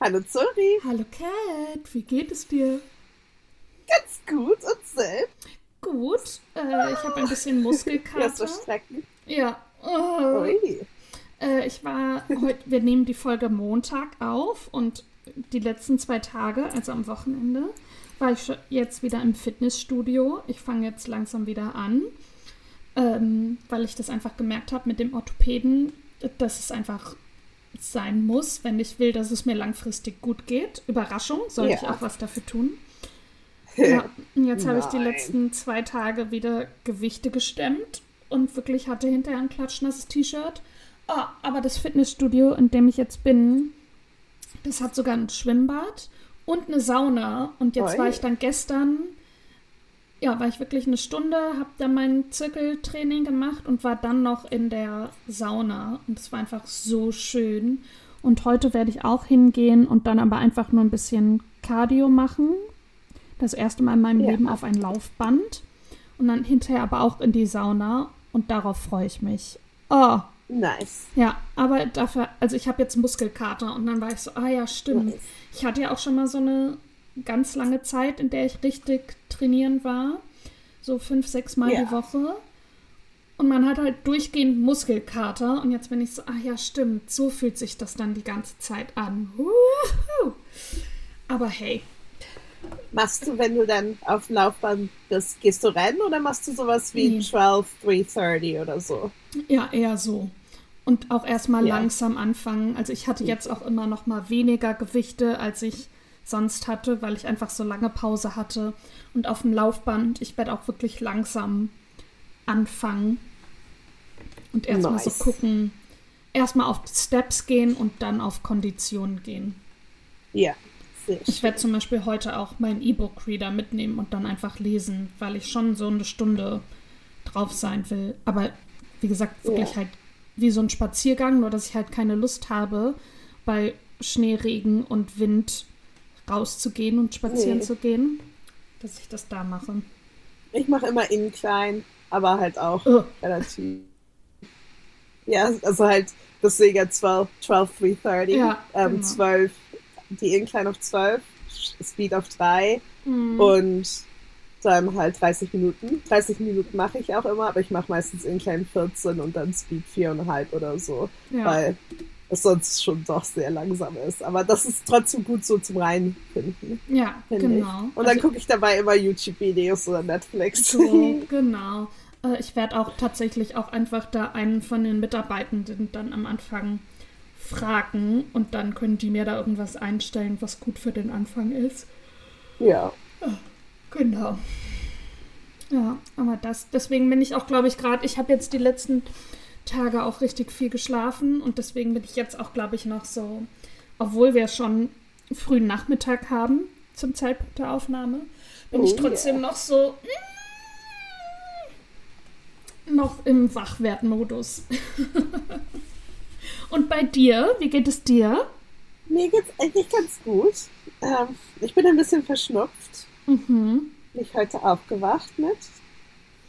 Hallo Zuri. Hallo Cat, wie geht es dir? Ganz gut und selbst? Gut, äh, ich habe ein bisschen Muskelkater. Ja, so strecken. Ja. Ui. Äh, ich war heute, wir nehmen die Folge Montag auf und die letzten zwei Tage, also am Wochenende, war ich schon jetzt wieder im Fitnessstudio. Ich fange jetzt langsam wieder an, ähm, weil ich das einfach gemerkt habe mit dem Orthopäden, dass es einfach sein muss, wenn ich will, dass es mir langfristig gut geht. Überraschung, soll Ja. ich auch was dafür tun. Ja, und jetzt habe ich die letzten zwei Tage wieder Gewichte gestemmt und wirklich hatte hinterher ein klatschnasses T-Shirt. Ah, aber das Fitnessstudio, in dem ich jetzt bin, das hat sogar ein Schwimmbad und eine Sauna. Und jetzt Oi. war ich dann gestern, ja, war ich wirklich eine Stunde, habe dann mein Zirkeltraining gemacht und war dann noch in der Sauna. Und es war einfach so schön. Und heute werde ich auch hingehen und dann aber einfach nur ein bisschen Cardio machen. Das erste Mal in meinem Ja. Leben auf ein Laufband. Und dann hinterher aber auch in die Sauna. Und darauf freue ich mich. Oh, Nice. ja, aber dafür, also ich habe jetzt Muskelkater und dann war ich so, ah ja, stimmt. Nice. Ich hatte ja auch schon mal so eine ganz lange Zeit, in der ich richtig trainieren war. So fünf, sechs Mal Ja. die Woche. Und man hat halt durchgehend Muskelkater. Und jetzt bin ich so, ah ja, stimmt. So fühlt sich das dann die ganze Zeit an. Wuhu. Aber hey, Machst du, wenn du dann auf dem Laufband bist, gehst du rennen oder machst du sowas wie Nee. 12, 330 oder so? Ja, eher so. Und auch erstmal Ja. langsam anfangen. Also ich hatte jetzt auch immer noch mal weniger Gewichte, als ich sonst hatte, weil ich einfach so lange Pause hatte. Und auf dem Laufband, ich werde auch wirklich langsam anfangen. Und erstmal Nice. so gucken, erstmal auf Steps gehen und dann auf Konditionen gehen. Ja, Ich werde zum Beispiel heute auch meinen E-Book-Reader mitnehmen und dann einfach lesen, weil ich schon so eine Stunde drauf sein will. Aber wie gesagt, wirklich Ja. halt wie so ein Spaziergang, nur dass ich halt keine Lust habe, bei Schnee, Regen und Wind rauszugehen und spazieren Nee. zu gehen, dass ich das da mache. Ich mache immer innen klein, aber halt auch Oh, relativ. Ja, also halt deswegen ja 12, 12 330. Ja, ähm, genau. 12, die Incline auf 12, Speed auf 3 hm, und dann halt 30 Minuten. 30 Minuten mache ich auch immer, aber ich mache meistens Incline 14 und dann Speed 4,5 oder so, ja. weil es sonst schon doch sehr langsam ist. Aber das ist trotzdem gut so zum Reinfinden, ja, genau. ich. Und dann Also- gucke ich dabei immer YouTube-Videos oder Netflix. So, genau. Äh, Ich werde auch tatsächlich auch einfach da einen von den Mitarbeitenden dann am Anfang fragen und dann können die mir da irgendwas einstellen, was gut für den Anfang ist. ja. Genau. Ja, aber das, deswegen bin ich auch, glaube ich, gerade, ich habe jetzt die letzten Tage auch richtig viel geschlafen und deswegen bin ich jetzt auch, glaube ich, noch so, obwohl wir schon frühen Nachmittag haben zum Zeitpunkt der Aufnahme, bin Oh ich trotzdem yeah. noch so mm, noch im Wachwertmodus. und bei dir, wie geht es dir? Mir geht's eigentlich ganz gut. Ähm, ich bin ein bisschen verschnupft. Mhm. Bin ich heute aufgewacht mit.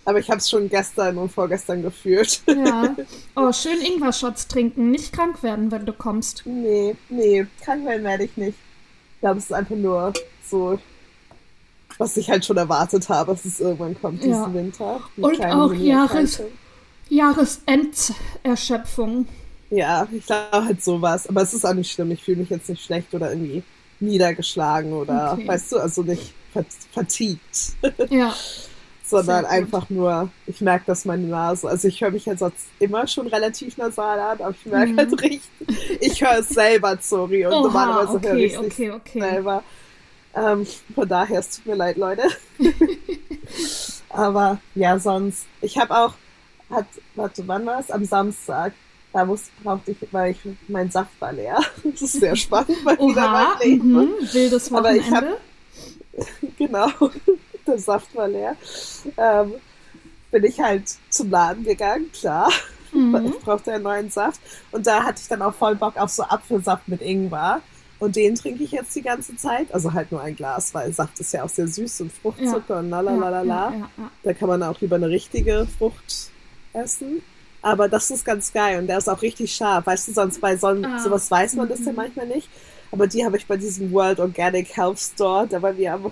Aber ich habe es schon gestern und vorgestern gefühlt. Ja. Oh, schön Ingwer-Shots trinken, nicht krank werden, wenn du kommst. nee, nee, krank werden werde ich nicht. Ich glaube, es ist einfach nur so, was ich halt schon erwartet habe, dass es irgendwann kommt diesen Ja. Winter. Die Und auch Mini-Erkältung. Jahresenderschöpfung. Ja, ich glaube halt sowas. Aber es ist auch nicht schlimm. Ich fühle mich jetzt nicht schlecht oder irgendwie niedergeschlagen oder, Okay. weißt du, also nicht fatigued. Ja, sondern einfach nur, ich merke, dass meine Nase, also ich höre mich ja sonst immer schon relativ nasal an, aber ich merke Mhm. halt richtig, ich höre es selber, sorry, und Oha, normalerweise höre okay, ich es okay, okay. selber. Ähm, von daher, es tut mir leid, Leute. aber ja, sonst, ich habe auch, hat, warte, wann war es? Am Samstag. Da muss, brauchte ich, weil ich, mein Saft war leer. Das ist sehr spannend, wieder Oha, mein Leben. wildes Aber ich Wochenende. genau, der Saft war leer, ähm, bin ich halt zum Laden gegangen, klar, Mhm. ich brauchte einen neuen Saft. Und da hatte ich dann auch voll Bock auf so Apfelsaft mit Ingwer. Und den trinke ich jetzt die ganze Zeit. Also halt nur ein Glas, weil Saft ist ja auch sehr süß und Fruchtzucker Ja. und lalalala. Ja, ja. Da kann man auch lieber eine richtige Frucht essen. Aber das ist ganz geil und der ist auch richtig scharf. Weißt du, sonst bei so, Ah. sowas weiß man das ja Mhm. manchmal nicht. Aber die habe ich bei diesem World Organic Health Store, der bei mir am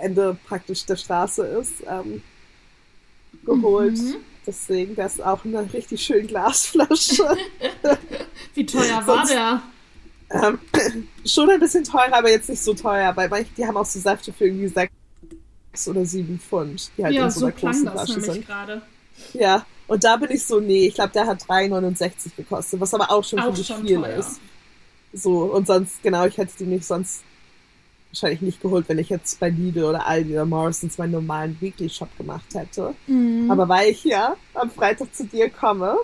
Ende praktisch der Straße ist, ähm, geholt. Mhm. Deswegen, das ist auch eine richtig schöne Glasflasche. Wie teuer war Sonst- der? ähm, schon ein bisschen teurer, aber jetzt nicht so teuer, weil manche, die haben auch so Säfte für irgendwie sechs oder sieben Pfund, die halt ja, in so so einer klang großen das Flasche sind. gerade. Ja, und da bin ich so, nee, ich glaube, der hat 3,69 gekostet, was aber auch schon Auch für schon viel teuer. ist. So, und sonst, genau, ich hätte die nicht sonst wahrscheinlich nicht geholt, wenn ich jetzt bei Lidl oder Aldi oder Morrisons meinen normalen Weekly Shop gemacht hätte. Mhm. Aber weil ich ja am Freitag zu dir komme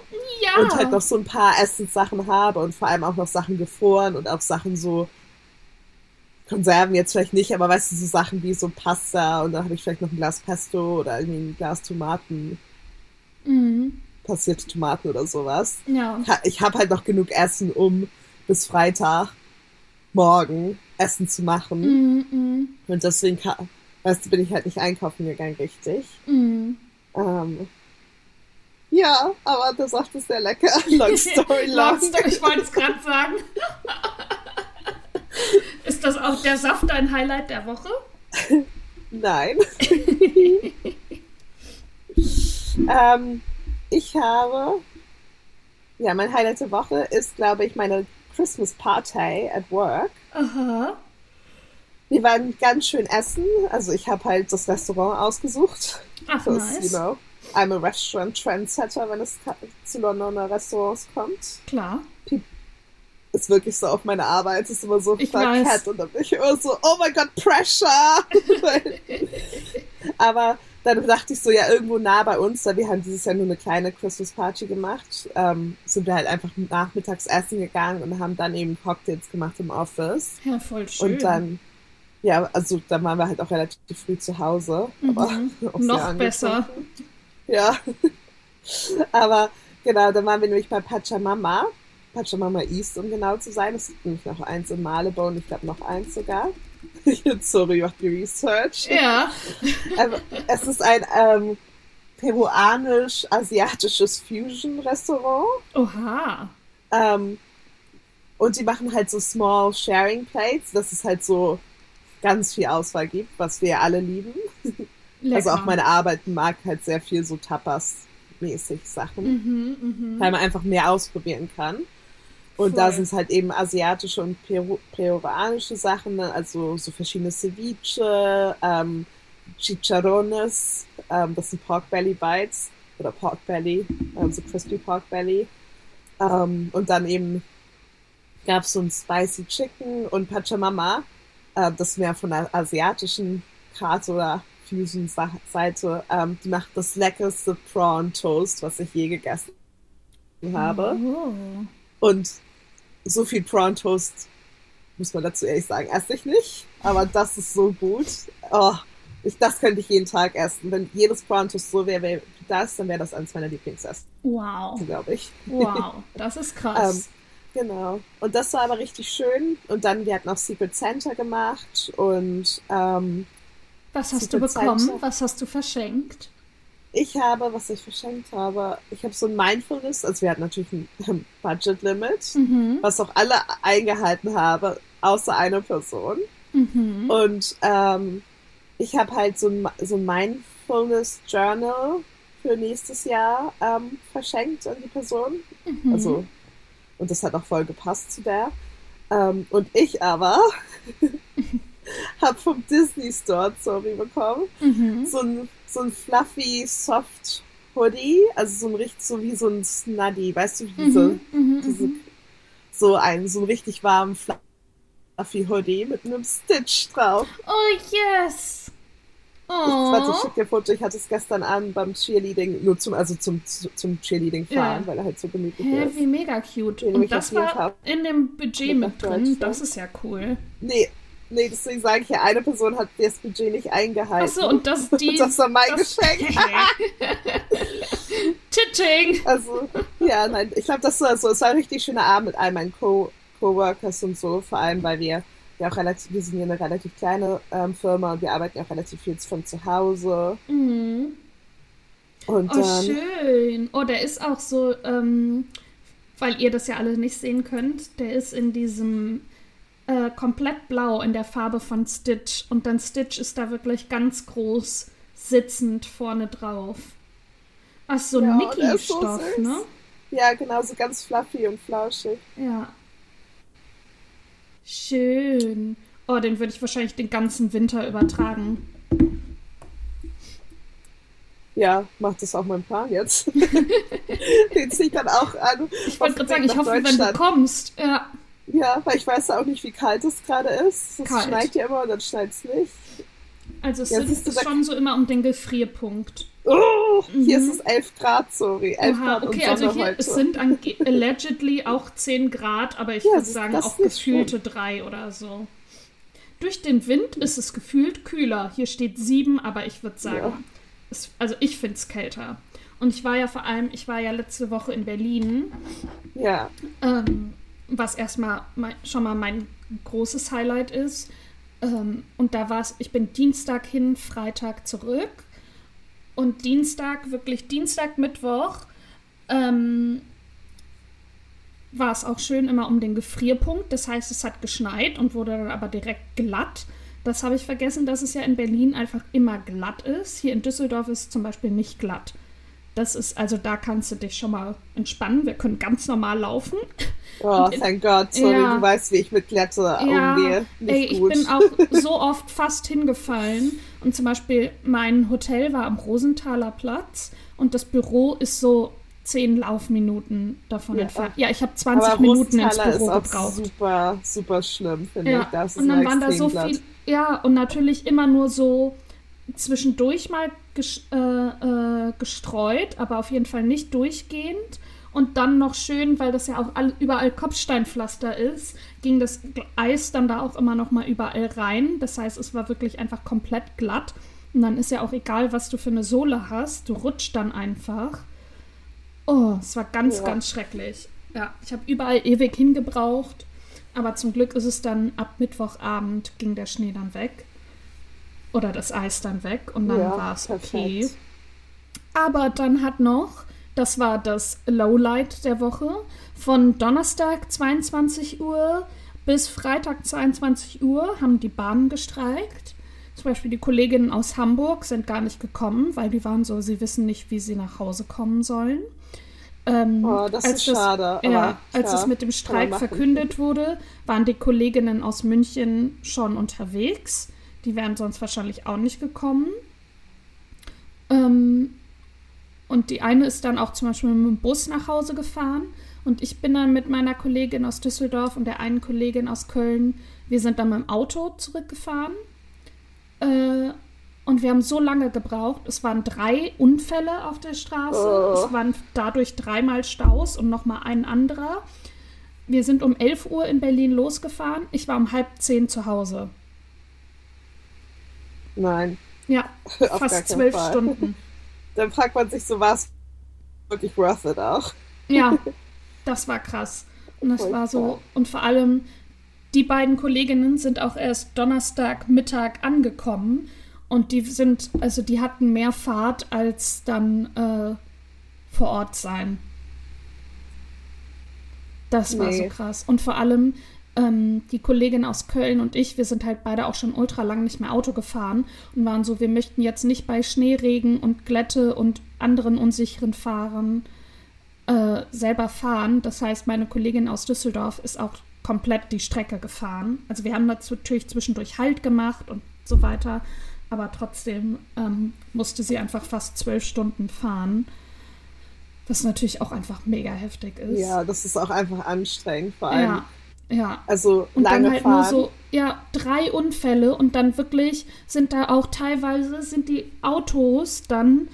ja. und halt noch so ein paar Essenssachen habe und vor allem auch noch Sachen gefroren und auch Sachen so Konserven jetzt vielleicht nicht, aber weißt du, so Sachen wie so Pasta und dann habe ich vielleicht noch ein Glas Pesto oder irgendwie ein Glas Tomaten, Mhm. passierte Tomaten oder sowas. Ja. Ich habe halt noch genug Essen, um bis Freitag morgen Essen zu machen. Mhm. Und deswegen, weißt du, bin ich halt nicht einkaufen gegangen, richtig. Mhm. Ähm, ja, aber der Saft ist sehr lecker. Long story long. Long story, ich wollte es gerade sagen. Ist das auch der Saft ein Highlight der Woche? Nein. ähm, ich habe, ja, mein Highlight der Woche ist, glaube ich, meine Christmas Party at work. Aha. Wir waren ganz schön essen. Also ich habe halt das Restaurant ausgesucht. Ach, nice. you know, I'm a restaurant trendsetter, wenn es zu Londoner Restaurants kommt. Klar. Ist wirklich so auf meine Arbeit, ist immer so verkehrt und dann bin ich immer so, oh mein Gott, Pressure! Aber dann dachte ich so, ja, irgendwo nah bei uns, weil wir haben dieses Jahr nur eine kleine Christmas Party gemacht, ähm, sind wir halt einfach nachmittags essen gegangen und haben dann eben Cocktails gemacht im Office. Ja, voll schön. Und dann, ja, also dann waren wir halt auch relativ früh zu Hause. Aber Mhm. auch sehr Noch besser. Ja. aber genau, dann waren wir nämlich bei Pachamama. Pachamama East, um genau zu sein. Es gibt nämlich noch eins in Malibu und ich glaube noch eins sogar. Sorry, macht die Research. Ja. Ähm, es ist ein ähm, peruanisch-asiatisches Fusion-Restaurant. Oha. Ähm, und die machen halt so Small Sharing Plates, dass es halt so ganz viel Auswahl gibt, was wir alle lieben. Lecker. Also auch meine Arbeit mag halt sehr viel so Tapas-mäßig Sachen, Mhm, mhm. weil man einfach mehr ausprobieren kann. Und da Voll. sind es halt eben asiatische und peru peruanische Sachen, ne? also so verschiedene Ceviche, ähm, Chicharrones, ähm, das sind Pork Belly Bites oder Pork Belly, ähm, so Crispy Pork Belly. Ähm, und dann eben gab es so ein Spicy Chicken und Pachamama, äh, das ist mehr von der asiatischen Karte oder Fusion-Seite. Ähm, die macht das leckerste Prawn Toast, was ich je gegessen habe. Oh. Und so viel Prawn Toast, muss man dazu ehrlich sagen, esse ich nicht. Aber das ist so gut. Oh, ich, das könnte ich jeden Tag essen. Wenn jedes Prawn Toast so wäre wie das, dann wäre das eines meiner Lieblingsessen, Wow. glaube ich. Wow. Das ist krass. Genau. Und das war aber richtig schön. Und dann, wir hatten auch Secret Santa gemacht und ähm, Was hast du Secret bekommen? Santa. Was hast du verschenkt? Ich habe, was ich verschenkt habe, ich habe so ein Mindfulness, also wir hatten natürlich ein ähm, Budget Limit, Mhm. was auch alle eingehalten habe, außer eine Person. Mhm. Und ähm, ich habe halt so ein, so ein Mindfulness Journal für nächstes Jahr ähm, verschenkt an die Person. Mhm. Also, und das hat auch voll gepasst zu der. Ähm, und ich aber habe vom Disney Store, sorry, bekommen, Mhm. so ein, so ein fluffy, soft Hoodie, also so ein richtig, so wie so ein Snuddy, weißt du, diese. Mhm. diese, Mhm. so ein, so ein richtig warmen, fluffy Hoodie mit einem Stitch drauf. Oh, yes. Ich, warte, ich Oh. schick dir Foto. Ich hatte es gestern Abend beim Cheerleading, nur zum, also zum, zum Cheerleading fahren, Ja. weil er halt so gemütlich Hä, ist. wie mega cute. Und ich das war Fall in dem Budget mit mit drin. Das ist ja cool. Nee, nee, deswegen sage ich ja, eine Person hat das Budget nicht eingehalten. Achso, und das die. das war mein das- Geschenk. Titching. Also, ja, nein, ich glaube, das war so, es war ein richtig schöner Abend mit all meinen Co Coworkers und so, vor allem weil wir ja auch relativ, wir sind ja eine relativ kleine ähm, Firma und wir arbeiten auch relativ viel von zu Hause. Mhm. Und Oh, dann, schön. Oh, der ist auch so, ähm, weil ihr das ja alle nicht sehen könnt, der ist in diesem äh, komplett blau in der Farbe von Stitch. Und dann Stitch ist da wirklich ganz groß sitzend vorne drauf. Ach, so Ja, ist so ne? ja, genau, so ganz fluffy und flauschig. Ja. Schön. Oh, den würde ich wahrscheinlich den ganzen Winter übertragen. Ja, macht das auch mein Plan jetzt. Den ziehe ich dann auch an. Ich wollte gerade sagen, ich hoffe, wenn du kommst. Ja. Ja, weil ich weiß auch nicht, wie kalt es gerade ist. Es schneit ja immer und dann schneit es nicht. Also es Ja, ist da- schon so immer um den Gefrierpunkt. Oh, hier Mhm. ist es 11 Grad, sorry. 11 Aha, Grad okay, und also Sonne hier heute. es sind allegedly auch 10 Grad, aber ich Ja, würde sagen auch ist gefühlte 3 oder so. Durch den Wind ist es gefühlt kühler. Hier steht 7, aber ich würde sagen, Ja. es, also ich finde es kälter. Und ich war ja vor allem, ich war ja letzte Woche in Berlin, ja, ähm, was erstmal mein, schon mal mein großes Highlight ist. Ähm, und da war es, ich bin Dienstag hin, Freitag zurück. Und Dienstag, wirklich Dienstag, Mittwoch, ähm, war es auch schön immer um den Gefrierpunkt. Das heißt, es hat geschneit und wurde dann aber direkt glatt. Das habe ich vergessen, dass es ja in Berlin einfach immer glatt ist. Hier in Düsseldorf ist es zum Beispiel nicht glatt. Das ist, also da kannst du dich schon mal entspannen. Wir können ganz normal laufen. oh, thank God, sorry, Ja. du weißt, wie ich mit Glätte umgehe. Nicht ey, ich gut. bin auch so oft fast hingefallen. Und zum Beispiel mein Hotel war am Rosenthaler Platz und das Büro ist so zehn Laufminuten davon Ja. entfernt. Ja, ich habe 20 Aber Minuten ins Büro ist auch gebraucht. super, super schlimm, finde Ja, ich. Das und dann waren da so viel, ja, und natürlich immer nur so zwischendurch mal ges äh, äh, gestreut, aber auf jeden Fall nicht durchgehend. Und dann noch schön, weil das ja auch all, überall Kopfsteinpflaster ist, ging das Eis dann da auch immer noch mal überall rein. Das heißt, es war wirklich einfach komplett glatt. Und dann ist ja auch egal, was du für eine Sohle hast, du rutscht dann einfach. Oh, es war ganz, Ja. ganz schrecklich. Ja, ich habe überall ewig hingebraucht. Aber zum Glück ist es dann ab Mittwochabend ging der Schnee dann weg. Oder das Eis dann weg und dann Ja, war es okay. Aber dann hat noch, das war das Lowlight der Woche, von Donnerstag 22 Uhr bis Freitag 22 Uhr haben die Bahnen gestreikt. Zum Beispiel die Kolleginnen aus Hamburg sind gar nicht gekommen, weil die waren so, sie wissen nicht, wie sie nach Hause kommen sollen. Ähm, Oh, das als ist schade. aber ja, als klar, es mit dem Streik verkündet wurde, waren die Kolleginnen aus München schon unterwegs. Die wären sonst wahrscheinlich auch nicht gekommen. Ähm, und die eine ist dann auch zum Beispiel mit dem Bus nach Hause gefahren. Und ich bin dann mit meiner Kollegin aus Düsseldorf und der einen Kollegin aus Köln, wir sind dann mit dem Auto zurückgefahren. Äh, und wir haben so lange gebraucht. Es waren drei Unfälle auf der Straße. Oh. Es waren dadurch dreimal Staus und nochmal ein anderer. Wir sind um 11 Uhr in Berlin losgefahren. Ich war um halb zehn zu Hause. Nein, Ja, auf fast zwölf Fall. Stunden. Dann fragt man sich so, was wirklich worth it auch. Ja, das war krass. Und das war so, und vor allem, die beiden Kolleginnen sind auch erst Donnerstagmittag angekommen. Und die sind, also die hatten mehr Fahrt als dann äh, vor Ort sein. Das war so krass. Und vor allem, ähm, die Kollegin aus Köln und ich, wir sind halt beide auch schon ultra lang nicht mehr Auto gefahren und waren so, wir möchten jetzt nicht bei Schneeregen und Glätte und anderen unsicheren Fahren äh, selber fahren. Das heißt, meine Kollegin aus Düsseldorf ist auch komplett die Strecke gefahren. Also wir haben natürlich zwischendurch Halt gemacht und so weiter, aber trotzdem ähm, musste sie einfach fast zwölf Stunden fahren. Was natürlich auch einfach mega heftig ist. Ja, das ist auch einfach anstrengend, vor allem. ja, ja. Also Und lange dann halt fahren. nur so, ja, drei Unfälle und dann wirklich sind da auch teilweise sind die Autos dann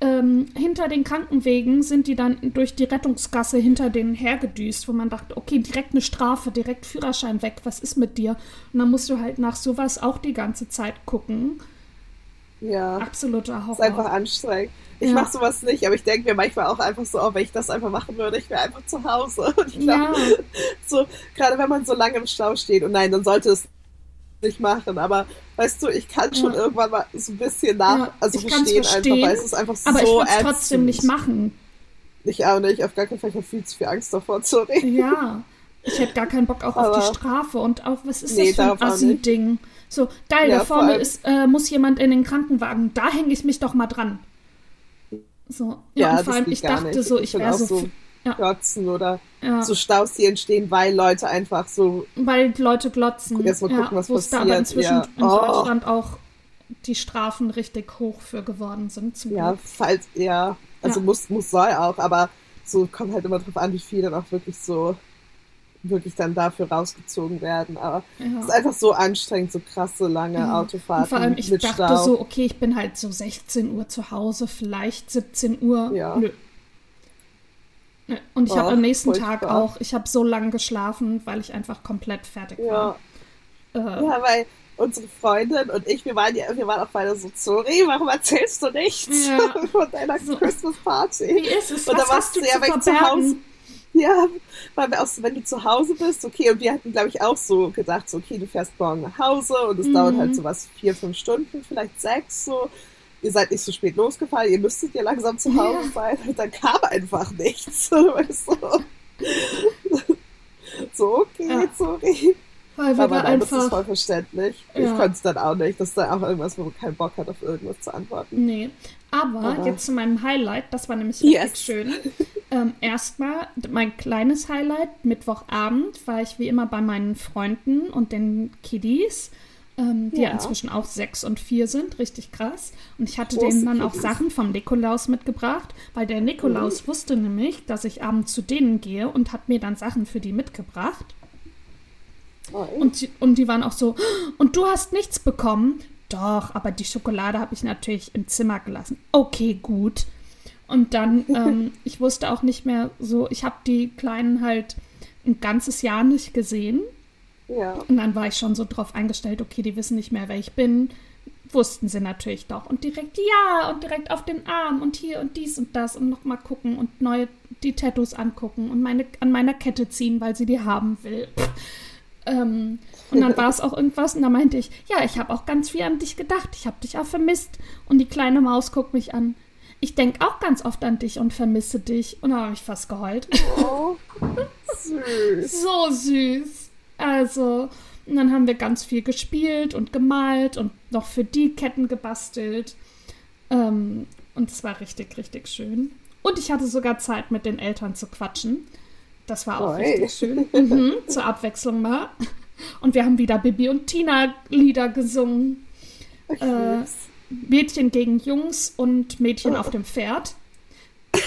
ähm, hinter den Krankenwegen sind die dann durch die Rettungsgasse hinter denen hergedüst, wo man dachte, okay, direkt eine Strafe, direkt Führerschein weg, was ist mit dir? Und dann musst du halt nach sowas auch die ganze Zeit gucken. Ja. Absoluter Horror. Ist einfach anstrengend. Ich ja. mache sowas nicht, aber ich denke mir manchmal auch einfach so, oh, wenn ich das einfach machen würde, ich wäre einfach zu Hause. Und ich glaube, ja. so, gerade wenn man so lange im Stau steht, und nein, dann sollte es nicht machen, aber weißt du, ich kann schon ja. irgendwann mal so ein bisschen nach, also ich verstehen, verstehen, einfach, weil es ist einfach aber so ich würde trotzdem nicht machen. Ich auch nicht, auf gar keinen Fall, ich habe viel zu viel Angst davor, sorry. Ja, ich hätte gar keinen Bock auch aber auf die Strafe und auch, was ist nee, das für ein Assi-Ding? So, geil, ja, da vorne ist, äh, muss jemand in den Krankenwagen, da hänge ich mich doch mal dran. So. Ja, ja und vor allem, ich dachte nicht. so, ich wäre so. so ja. Glotzen oder ja. so Staus, die entstehen, weil Leute einfach so. Weil Leute glotzen. Jetzt mal gucken, ja, was passiert. Da aber inzwischen ja. in oh. Deutschland auch die Strafen richtig hoch für geworden sind. Zum ja, falls, ja, also muss, muss soll auch, aber so kommt halt immer drauf an, wie viel dann auch wirklich so wirklich dann dafür rausgezogen werden. Aber ja. es ist einfach so anstrengend, so krasse, lange ja. Autofahrten. Und vor allem, ich mit dachte Stau. so, okay, ich bin halt so 16 Uhr zu Hause, vielleicht 17 Uhr. Ja. Nö. Und ich habe am nächsten. Tag auch, ich habe so lange geschlafen, weil ich einfach komplett fertig war. Äh, ja, weil unsere Freundin und ich, wir waren ja, wir waren auch beide so, sorry, warum erzählst du nichts ja. von deiner so. Christmas Party? Wie ist es? Und Was da warst du ja weg zu Hause. Ja, weil auch so, wenn du zu Hause bist, okay, und wir hatten, glaube ich, auch so gedacht, so, okay, du fährst morgen nach Hause und es mhm. dauert halt so was, vier, fünf Stunden, vielleicht sechs, so. Ihr seid nicht so spät losgefahren, ihr müsstet ja langsam zu Hause ja. sein. Und dann kam einfach nichts. Weißt du? so, okay, ja. sorry. Weil wir Aber nein, einfach, das ist voll verständlich. Ja. Ich konnte es dann auch nicht. Das ist dann auch irgendwas, wo man keinen Bock hat, auf irgendwas zu antworten. Nee. Aber, Aber jetzt zu meinem Highlight. Das war nämlich yes. richtig schön. Ähm, erstmal mein kleines Highlight. Mittwochabend war ich wie immer bei meinen Freunden und den Kiddies. Ähm, die ja. ja. inzwischen auch sechs und vier sind, richtig krass. Und ich hatte Große denen dann auch Sachen vom Nikolaus mitgebracht, weil der Nikolaus mhm. wusste nämlich, dass ich abends zu denen gehe und hat mir dann Sachen für die mitgebracht. Und, die, und die waren auch so, und du hast nichts bekommen? Doch, aber die Schokolade habe ich natürlich im Zimmer gelassen. Okay, gut. Und dann, ähm, ich wusste auch nicht mehr so, ich habe die Kleinen halt ein ganzes Jahr nicht gesehen. Ja. Und dann war ich schon so drauf eingestellt, okay, die wissen nicht mehr, wer ich bin. Wussten sie natürlich doch. Und direkt ja und direkt auf den Arm und hier und dies und das und nochmal gucken und neue die Tattoos angucken und meine an meiner Kette ziehen, weil sie die haben will. Ähm, und dann war es auch irgendwas und da meinte ich, ja, ich habe auch ganz viel an dich gedacht. Ich habe dich auch vermisst. Und die kleine Maus guckt mich an. Ich denke auch ganz oft an dich und vermisse dich. Und da habe ich fast geheult. Oh, süß. so süß. Also, und dann haben wir ganz viel gespielt und gemalt und noch für die Ketten gebastelt. Ähm, und es war richtig, richtig schön. Und ich hatte sogar Zeit, mit den Eltern zu quatschen. Das war auch oh, richtig schön. Mhm, zur Abwechslung mal. Und wir haben wieder Bibi und Tina Lieder gesungen. Äh, Mädchen gegen Jungs und Mädchen oh. auf dem Pferd.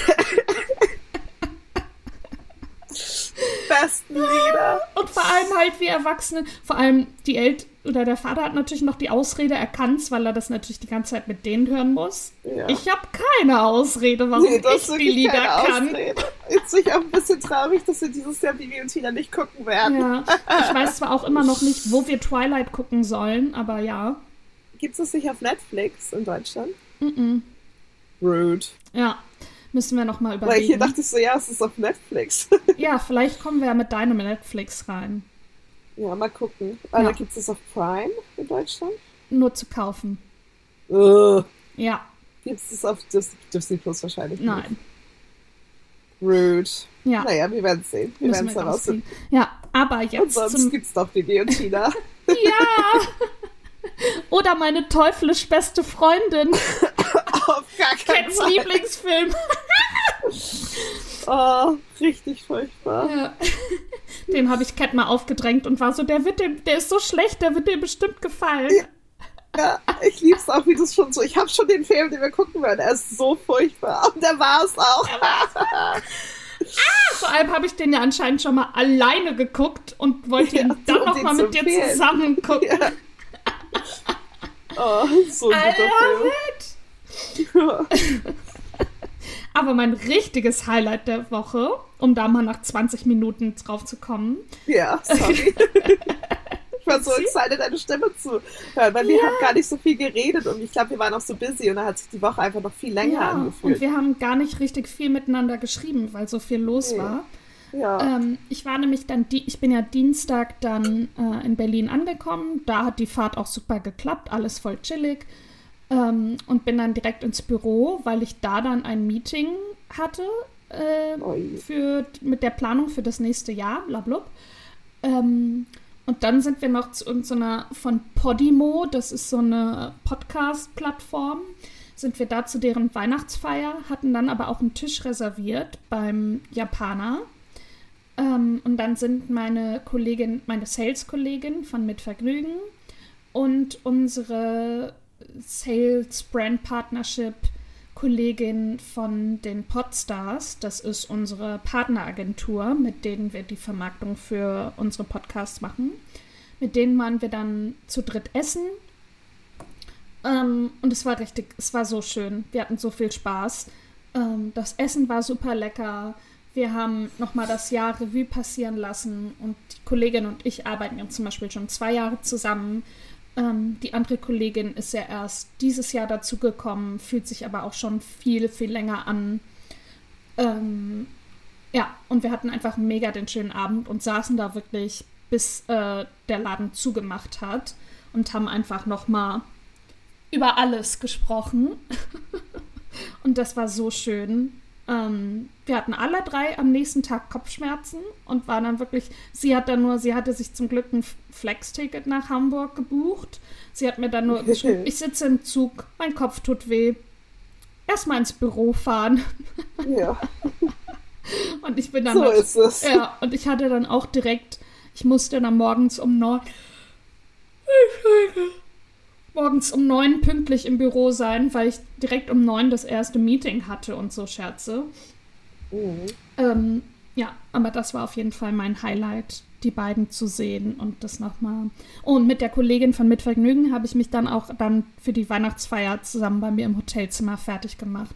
Besten Lieder. Und vor allem halt wie Erwachsene, vor allem die Eltern oder der Vater hat natürlich noch die Ausrede erkannt, weil er das natürlich die ganze Zeit mit denen hören muss. Ja. Ich habe keine Ausrede, warum nee, ich die Lieder kann. Ausrede. Jetzt bin ich auch ein bisschen traurig, dass wir dieses Jahr Bibi und Tina nicht gucken werden. Ja. Ich weiß zwar auch immer noch nicht, wo wir Twilight gucken sollen, aber ja. Gibt es nicht auf Netflix in Deutschland? Mm, -mm. Rude. Ja, müssen wir noch mal überlegen. Weil hier dachte ich so, ja, es ist auf Netflix. ja, vielleicht kommen wir ja mit deinem Netflix rein. Ja, mal gucken. Ah, ja. gibt es das auf Prime in Deutschland? Nur zu kaufen. Uh. Ja. Gibt es das auf Disney, Plus wahrscheinlich? Nein. Rude. Ja. Naja, wir werden es sehen. Wir werden es herausfinden. Ja, aber jetzt. Und sonst zum... gibt es doch die Tina. ja! Oder meine teuflisch beste Freundin. Auf gar keinen Cats Fall. Lieblingsfilm. Oh, richtig furchtbar. Ja. Den habe ich Cat mal aufgedrängt und war so, der wird dem, der ist so schlecht, der wird dir bestimmt gefallen. Ja, ich liebe es auch, wie das schon so. Ich habe schon den Film, den wir gucken werden. Er ist so furchtbar. Und der war es auch. ah, vor allem habe ich den ja anscheinend schon mal alleine geguckt und wollte ihn dann noch mal mit dir zusammen gucken. Ja. Oh, so ein guter Film. Aber mein richtiges Highlight der Woche, um da mal nach 20 Minuten drauf zu kommen. Ja, sorry. war so excited, deine Stimme zu hören, weil wir haben gar nicht so viel geredet und ich glaube, wir waren auch so busy und dann hat sich die Woche einfach noch viel länger ja, angefühlt. Und wir haben gar nicht richtig viel miteinander geschrieben, weil so viel los nee. war. Ja. Ähm, ich war nämlich dann, ich bin ja Dienstag dann äh, in Berlin angekommen. Da hat die Fahrt auch super geklappt, alles voll chillig. Ähm, und bin dann direkt ins Büro, weil ich da dann ein Meeting hatte äh, für, mit der Planung für das nächste Jahr, blablabla. Ähm, und dann sind wir noch zu irgendeiner von Podimo, das ist so eine Podcast-Plattform, sind wir da zu deren Weihnachtsfeier, hatten dann aber auch einen Tisch reserviert beim Japaner. Ähm, und dann sind meine Kollegin, meine Sales-Kollegin von Mit Vergnügen und unsere Sales Brand Partnership Kollegin von den Podstars. Das ist unsere Partneragentur, mit denen wir die Vermarktung für unsere Podcasts machen. Mit denen waren wir dann zu dritt essen. Ähm, und es war richtig, es war so schön. Wir hatten so viel Spaß. Ähm, das Essen war super lecker. Wir haben nochmal das Jahr Revue passieren lassen und die Kollegin und ich arbeiten ja zum Beispiel schon zwei Jahre zusammen. Ähm, die andere Kollegin ist ja erst dieses Jahr dazugekommen, fühlt sich aber auch schon viel, viel länger an. Ähm, ja, und wir hatten einfach mega den schönen Abend und saßen da wirklich, bis äh, der Laden zugemacht hat und haben einfach nochmal über alles gesprochen. und das war so schön. Ähm, wir hatten alle drei am nächsten Tag Kopfschmerzen und waren dann wirklich, sie hat dann nur, sie hatte sich zum Glück ein Flex-Ticket nach Hamburg gebucht. Sie hat mir dann nur geschrieben, ich sitze im Zug, mein Kopf tut weh. Erstmal ins Büro fahren. Ja. und ich bin dann. So noch, ist es. Ja, und ich hatte dann auch direkt, ich musste dann morgens um neun morgens um neun pünktlich im Büro sein, weil ich direkt um neun das erste Meeting hatte und so Scherze. Mhm. Ähm, ja, aber das war auf jeden Fall mein Highlight, die beiden zu sehen und das nochmal. Und mit der Kollegin von Mitvergnügen habe ich mich dann auch dann für die Weihnachtsfeier zusammen bei mir im Hotelzimmer fertig gemacht.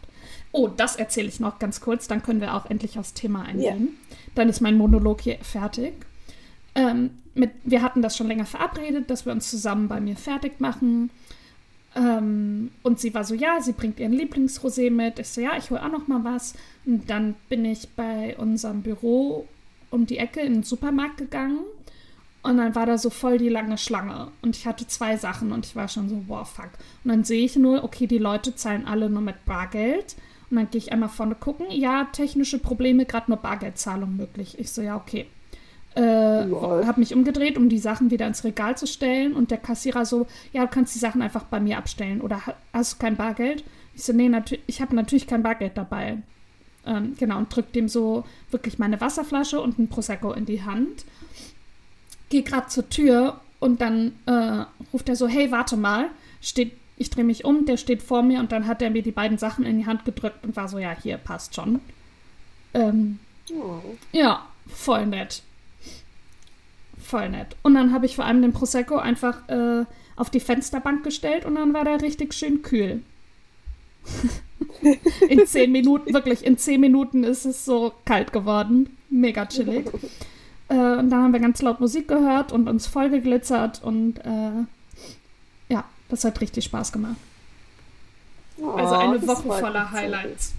Oh, das erzähle ich noch ganz kurz, dann können wir auch endlich aufs Thema eingehen. Yeah. Dann ist mein Monolog hier fertig. Ähm, mit, wir hatten das schon länger verabredet, dass wir uns zusammen bei mir fertig machen. Ähm, und sie war so, ja, sie bringt ihren Lieblingsrosé mit. Ich so, ja, ich hole auch noch mal was. Und dann bin ich bei unserem Büro um die Ecke in den Supermarkt gegangen. Und dann war da so voll die lange Schlange. Und ich hatte zwei Sachen und ich war schon so, wow, fuck. Und dann sehe ich nur, okay, die Leute zahlen alle nur mit Bargeld. Und dann gehe ich einmal vorne gucken. Ja, technische Probleme, gerade nur Bargeldzahlung möglich. Ich so, ja, okay. Äh, habe mich umgedreht, um die Sachen wieder ins Regal zu stellen und der Kassierer so, ja, du kannst die Sachen einfach bei mir abstellen oder hast du kein Bargeld? Ich so, nee, ich habe natürlich kein Bargeld dabei. Ähm, genau, und drück dem so wirklich meine Wasserflasche und ein Prosecco in die Hand. Gehe gerade zur Tür und dann äh, ruft er so, hey, warte mal, steht, ich drehe mich um, der steht vor mir und dann hat er mir die beiden Sachen in die Hand gedrückt und war so, ja, hier, passt schon. Ähm, oh. Ja, voll nett voll nett. Und dann habe ich vor allem den Prosecco einfach äh, auf die Fensterbank gestellt und dann war der richtig schön kühl. in zehn Minuten, wirklich, in zehn Minuten ist es so kalt geworden. Mega chillig. Äh, und dann haben wir ganz laut Musik gehört und uns voll geglitzert und äh, ja, das hat richtig Spaß gemacht. Oh, also eine Woche voller Highlights.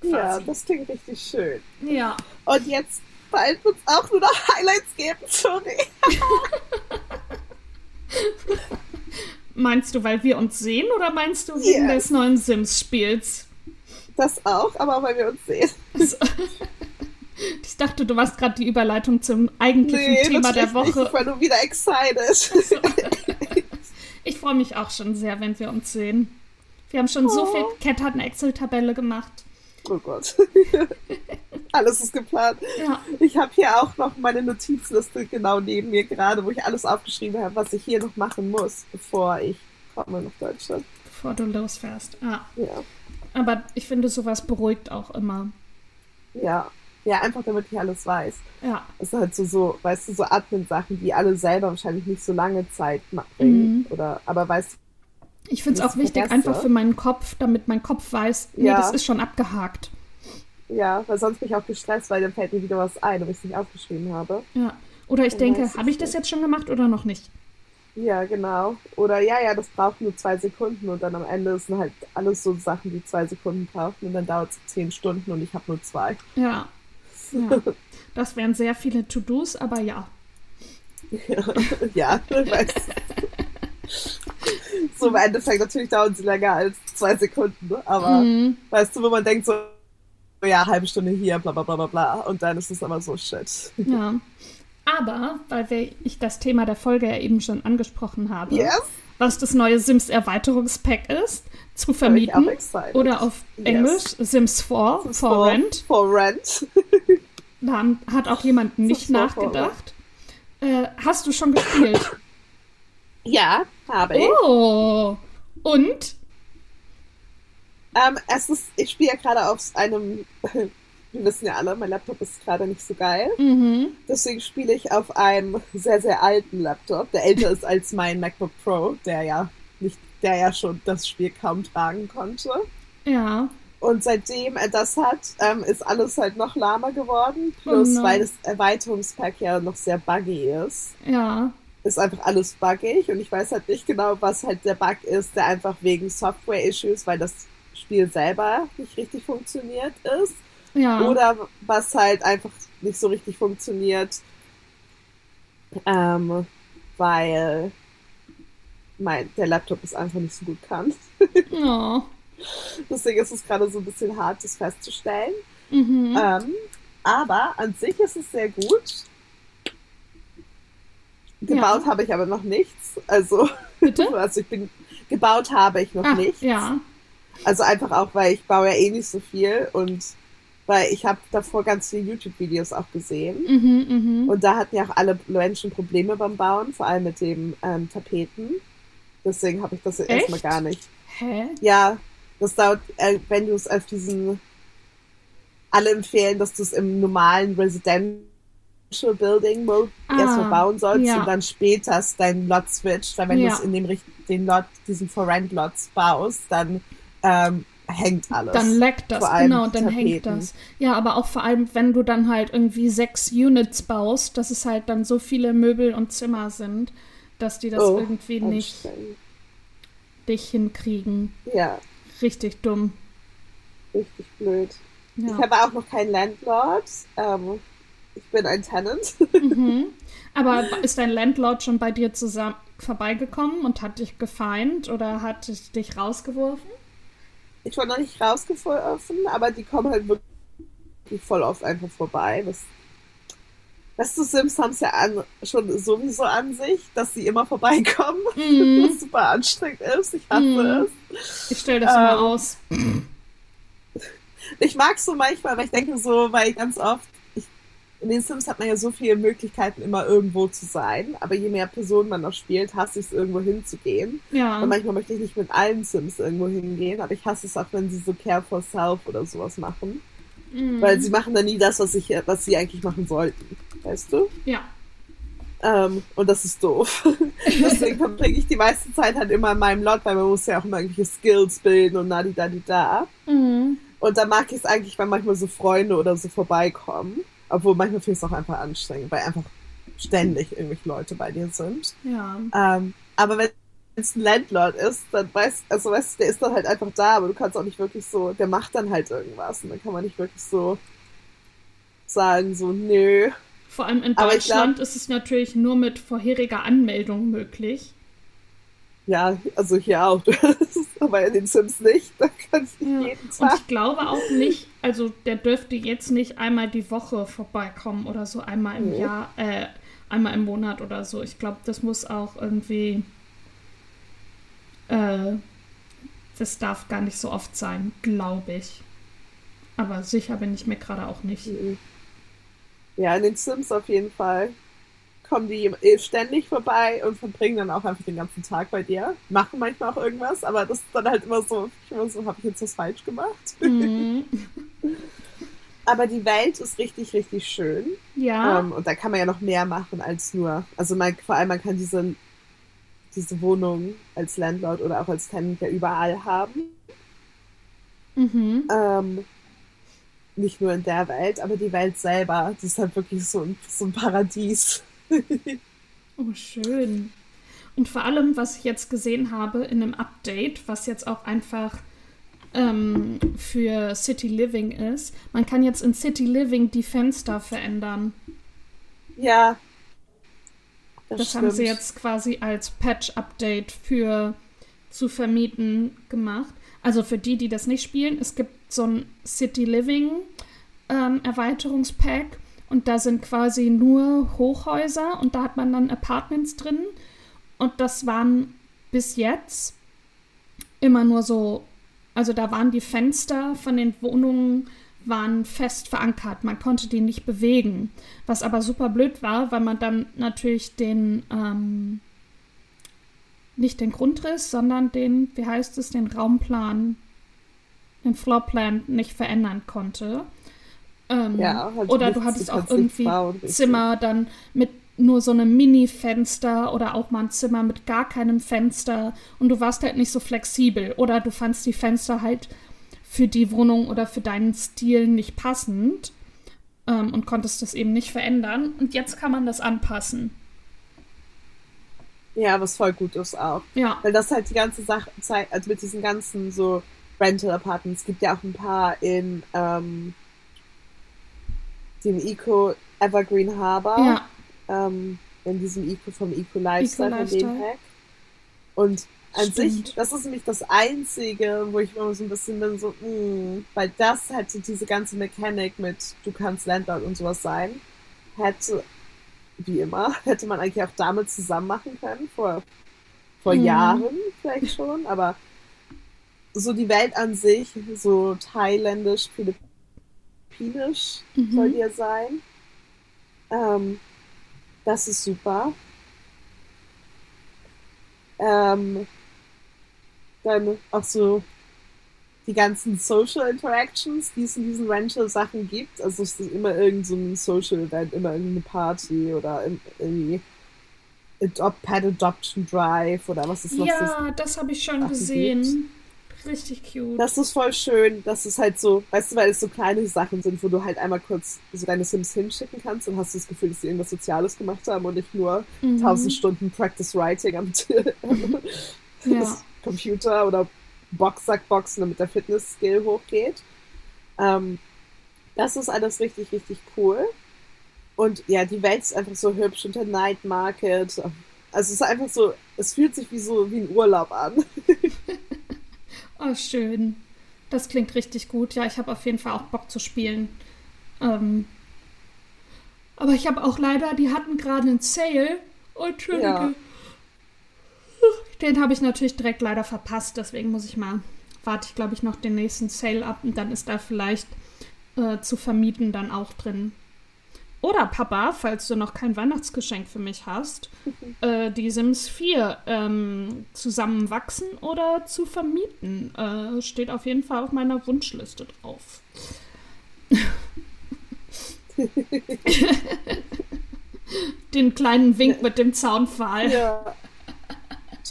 Quasi. Ja, das klingt richtig schön. Ja. Und jetzt bald wird es auch nur noch Highlights geben, sorry. meinst du, weil wir uns sehen oder meinst du wegen yes. des neuen Sims-Spiels? Das auch, aber weil wir uns sehen. Also, ich dachte, du warst gerade die Überleitung zum eigentlichen nee, Thema der Woche. Ich war nur wieder excited. Also, ich freue mich auch schon sehr, wenn wir uns sehen. Wir haben schon oh. so viel. Cat hat eine Excel-Tabelle gemacht. Oh Gott. alles ist geplant. Ja. Ich habe hier auch noch meine Notizliste genau neben mir gerade, wo ich alles aufgeschrieben habe, was ich hier noch machen muss, bevor ich komme nach Deutschland. Bevor du losfährst. Ah. Ja. Aber ich finde, sowas beruhigt auch immer. Ja. Ja, einfach damit ich alles weiß. Ja. Es ist halt so, so, weißt du, so Admin-Sachen, die alle selber wahrscheinlich nicht so lange Zeit bringen. Mhm. Oder, aber weißt du, ich finde es auch wichtig, vergesse. einfach für meinen Kopf, damit mein Kopf weiß, nee, ja. das ist schon abgehakt. Ja, weil sonst bin ich auch gestresst, weil dann fällt mir wieder was ein, ob ich es nicht aufgeschrieben habe. Ja. Oder ich dann denke, habe ich das jetzt schon gemacht oder noch nicht? Ja, genau. Oder ja, ja, das braucht nur zwei Sekunden und dann am Ende sind halt alles so Sachen, die zwei Sekunden brauchen und dann dauert es zehn Stunden und ich habe nur zwei. Ja. ja. Das wären sehr viele To-Dos, aber ja. ja, weißt So im Endeffekt natürlich dauern sie länger als zwei Sekunden, ne? aber mhm. weißt du, wo man denkt so, ja, halbe Stunde hier, bla bla bla bla bla und dann ist es aber so shit. Ja. Aber, weil wir, ich das Thema der Folge ja eben schon angesprochen habe, yes. was das neue Sims Erweiterungspack ist, zu vermieten oder auf Englisch yes. Sims 4 Sims for, Rent. For Rent. da hat auch jemand nicht Sims nachgedacht. Äh, hast du schon gespielt? Ja, habe ich. Oh. Und? Ähm, es ist, ich spiele ja gerade auf einem wir wissen ja alle, mein Laptop ist gerade nicht so geil. Mhm. Deswegen spiele ich auf einem sehr, sehr alten Laptop, der älter ist als mein MacBook Pro, der ja nicht, der ja schon das Spiel kaum tragen konnte. Ja. Und seitdem er das hat, ähm, ist alles halt noch lahmer geworden. Plus, oh weil das Erweiterungspack ja noch sehr buggy ist. Ja. Ist einfach alles buggig und ich weiß halt nicht genau, was halt der Bug ist, der einfach wegen Software-Issues, weil das Spiel selber nicht richtig funktioniert ist ja. Oder was halt einfach nicht so richtig funktioniert, ähm, weil mein, der Laptop es einfach nicht so gut kann. oh. Deswegen ist es gerade so ein bisschen hart, das festzustellen. Mhm. Ähm, aber an sich ist es sehr gut. Gebaut ja. habe ich aber noch nichts. Also, Bitte? also ich bin gebaut habe ich noch Ach, nichts. Ja. Also einfach auch, weil ich baue ja eh nicht so viel und weil ich habe davor ganz viele YouTube-Videos auch gesehen. Mhm, mh. Und da hatten ja auch alle Menschen Probleme beim Bauen, vor allem mit dem ähm, Tapeten. Deswegen habe ich das Echt? erstmal gar nicht. Hä? Ja, das dauert, äh, wenn du es auf diesen. Alle empfehlen, dass du es im normalen Residential Building Mode ah, erstmal bauen sollst ja. und dann später deinen Lot switcht. Weil wenn ja. du es in dem den Lot, diesen For Rent Lots baust, dann ähm, hängt alles. Dann leckt das, genau, dann Tapeten. hängt das. Ja, aber auch vor allem, wenn du dann halt irgendwie sechs Units baust, dass es halt dann so viele Möbel und Zimmer sind, dass die das oh, irgendwie nicht dich hinkriegen. Ja. Richtig dumm. Richtig blöd. Ja. Ich habe auch noch keinen Landlord. Ähm, ich bin ein Tenant. Mhm. Aber ist dein Landlord schon bei dir zusammen vorbeigekommen und hat dich gefeind oder hat dich rausgeworfen? ich war noch nicht rausgeworfen, aber die kommen halt wirklich voll oft einfach vorbei. Das, weißt du, Sims haben es ja an, schon sowieso an sich, dass sie immer vorbeikommen, mhm. was super anstrengend ist. Ich hasse mhm. es. Ich stelle das ähm, immer aus. Ich mag es so manchmal, weil ich denke so, weil ganz oft in den Sims hat man ja so viele Möglichkeiten, immer irgendwo zu sein. Aber je mehr Personen man noch spielt, hasse ich es, irgendwo hinzugehen. Ja. Und manchmal möchte ich nicht mit allen Sims irgendwo hingehen, aber ich hasse es auch, wenn sie so Care for Self oder sowas machen. Mhm. Weil sie machen dann nie das, was, ich, was sie eigentlich machen sollten. Weißt du? Ja. Ähm, und das ist doof. Deswegen verbringe ich die meiste Zeit halt immer in meinem Lot, weil man muss ja auch immer irgendwelche Skills bilden und nadi da da. Mhm. Und da mag ich es eigentlich, wenn manchmal so Freunde oder so vorbeikommen. Obwohl manchmal finde ich es auch einfach anstrengend, weil einfach ständig irgendwelche Leute bei dir sind. Ja. Ähm, aber wenn es ein Landlord ist, dann weißt also weißt der ist dann halt einfach da, aber du kannst auch nicht wirklich so, der macht dann halt irgendwas und dann kann man nicht wirklich so sagen, so, nö. Vor allem in Deutschland glaub, ist es natürlich nur mit vorheriger Anmeldung möglich. Ja, also hier auch. aber in den Sims nicht. Da kann ich ja. jeden Tag. Und ich glaube auch nicht, also der dürfte jetzt nicht einmal die Woche vorbeikommen oder so einmal im nee. Jahr, äh, einmal im Monat oder so. Ich glaube, das muss auch irgendwie. Äh, das darf gar nicht so oft sein, glaube ich. Aber sicher bin ich mir gerade auch nicht. Mhm. Ja, in den Sims auf jeden Fall kommen die ständig vorbei und verbringen dann auch einfach den ganzen Tag bei dir. Machen manchmal auch irgendwas, aber das ist dann halt immer so, ich immer so, habe ich jetzt was falsch gemacht? Mhm. aber die Welt ist richtig, richtig schön. Ja. Ähm, und da kann man ja noch mehr machen als nur, also man, vor allem man kann diese, diese Wohnung als Landlord oder auch als Tenant ja überall haben. Mhm. Ähm, nicht nur in der Welt, aber die Welt selber, die ist halt wirklich so ein, so ein Paradies oh, schön. Und vor allem, was ich jetzt gesehen habe in einem Update, was jetzt auch einfach ähm, für City Living ist, man kann jetzt in City Living die Fenster verändern. Ja. Das, das haben sie jetzt quasi als Patch-Update für zu vermieten gemacht. Also für die, die das nicht spielen, es gibt so ein City Living ähm, Erweiterungspack und da sind quasi nur Hochhäuser und da hat man dann Apartments drin und das waren bis jetzt immer nur so, also da waren die Fenster von den Wohnungen waren fest verankert. Man konnte die nicht bewegen. Was aber super blöd war, weil man dann natürlich den, ähm, nicht den Grundriss, sondern den, wie heißt es, den Raumplan, den Floorplan nicht verändern konnte. Ähm, ja, halt oder du hattest auch irgendwie Zimmer dann mit nur so einem Mini-Fenster oder auch mal ein Zimmer mit gar keinem Fenster und du warst halt nicht so flexibel oder du fandst die Fenster halt für die Wohnung oder für deinen Stil nicht passend ähm, und konntest das eben nicht verändern. Und jetzt kann man das anpassen. Ja, was voll gut ist auch. Ja. Weil das halt die ganze Sache, also mit diesen ganzen so Rental Apartments, gibt ja auch ein paar in ähm, dem Eco Evergreen Harbor. Ja. Ähm, in diesem Eco vom Eco Lifestyle, Eco Lifestyle. Hack. Und an Stimmt. sich, das ist nämlich das Einzige, wo ich immer so ein bisschen bin, so, mh, hm, weil das hätte diese ganze Mechanik mit, du kannst Landlord und sowas sein, hätte, wie immer, hätte man eigentlich auch damit zusammen machen können, vor, vor mhm. Jahren vielleicht schon, aber so die Welt an sich, so thailändisch, philippinisch mhm. soll ja sein. Ähm, das ist super. Ähm, dann auch so die ganzen Social Interactions, die es in diesen Rental-Sachen gibt. Also es ist immer irgend so ein Social Event, immer irgendeine Party oder irgendwie Adopt, Pet Adoption Drive oder was ist was Ja, das, das habe ich schon gesehen. Richtig cute. Das ist voll schön. Das ist halt so, weißt du, weil es so kleine Sachen sind, wo du halt einmal kurz so deine Sims hinschicken kannst und hast das Gefühl, dass sie irgendwas Soziales gemacht haben und nicht nur mhm. 1000 Stunden Practice Writing am ja. Computer oder Boxsackboxen, damit der Fitness-Skill hochgeht. Ähm, das ist alles richtig, richtig cool. Und ja, die Welt ist einfach so hübsch und der Night Market. Also es ist einfach so, es fühlt sich wie so wie ein Urlaub an. oh, schön. Das klingt richtig gut. Ja, ich habe auf jeden Fall auch Bock zu spielen. Ähm, aber ich habe auch leider, die hatten gerade einen Sale. Oh, Entschuldige. Ja. Den habe ich natürlich direkt leider verpasst, deswegen muss ich mal, warte ich glaube ich noch den nächsten Sale ab und dann ist da vielleicht äh, zu vermieten dann auch drin. Oder Papa, falls du noch kein Weihnachtsgeschenk für mich hast, äh, die Sims 4 ähm, zusammenwachsen oder zu vermieten. Äh, steht auf jeden Fall auf meiner Wunschliste drauf. Den kleinen Wink mit dem Zaunpfahl. Ja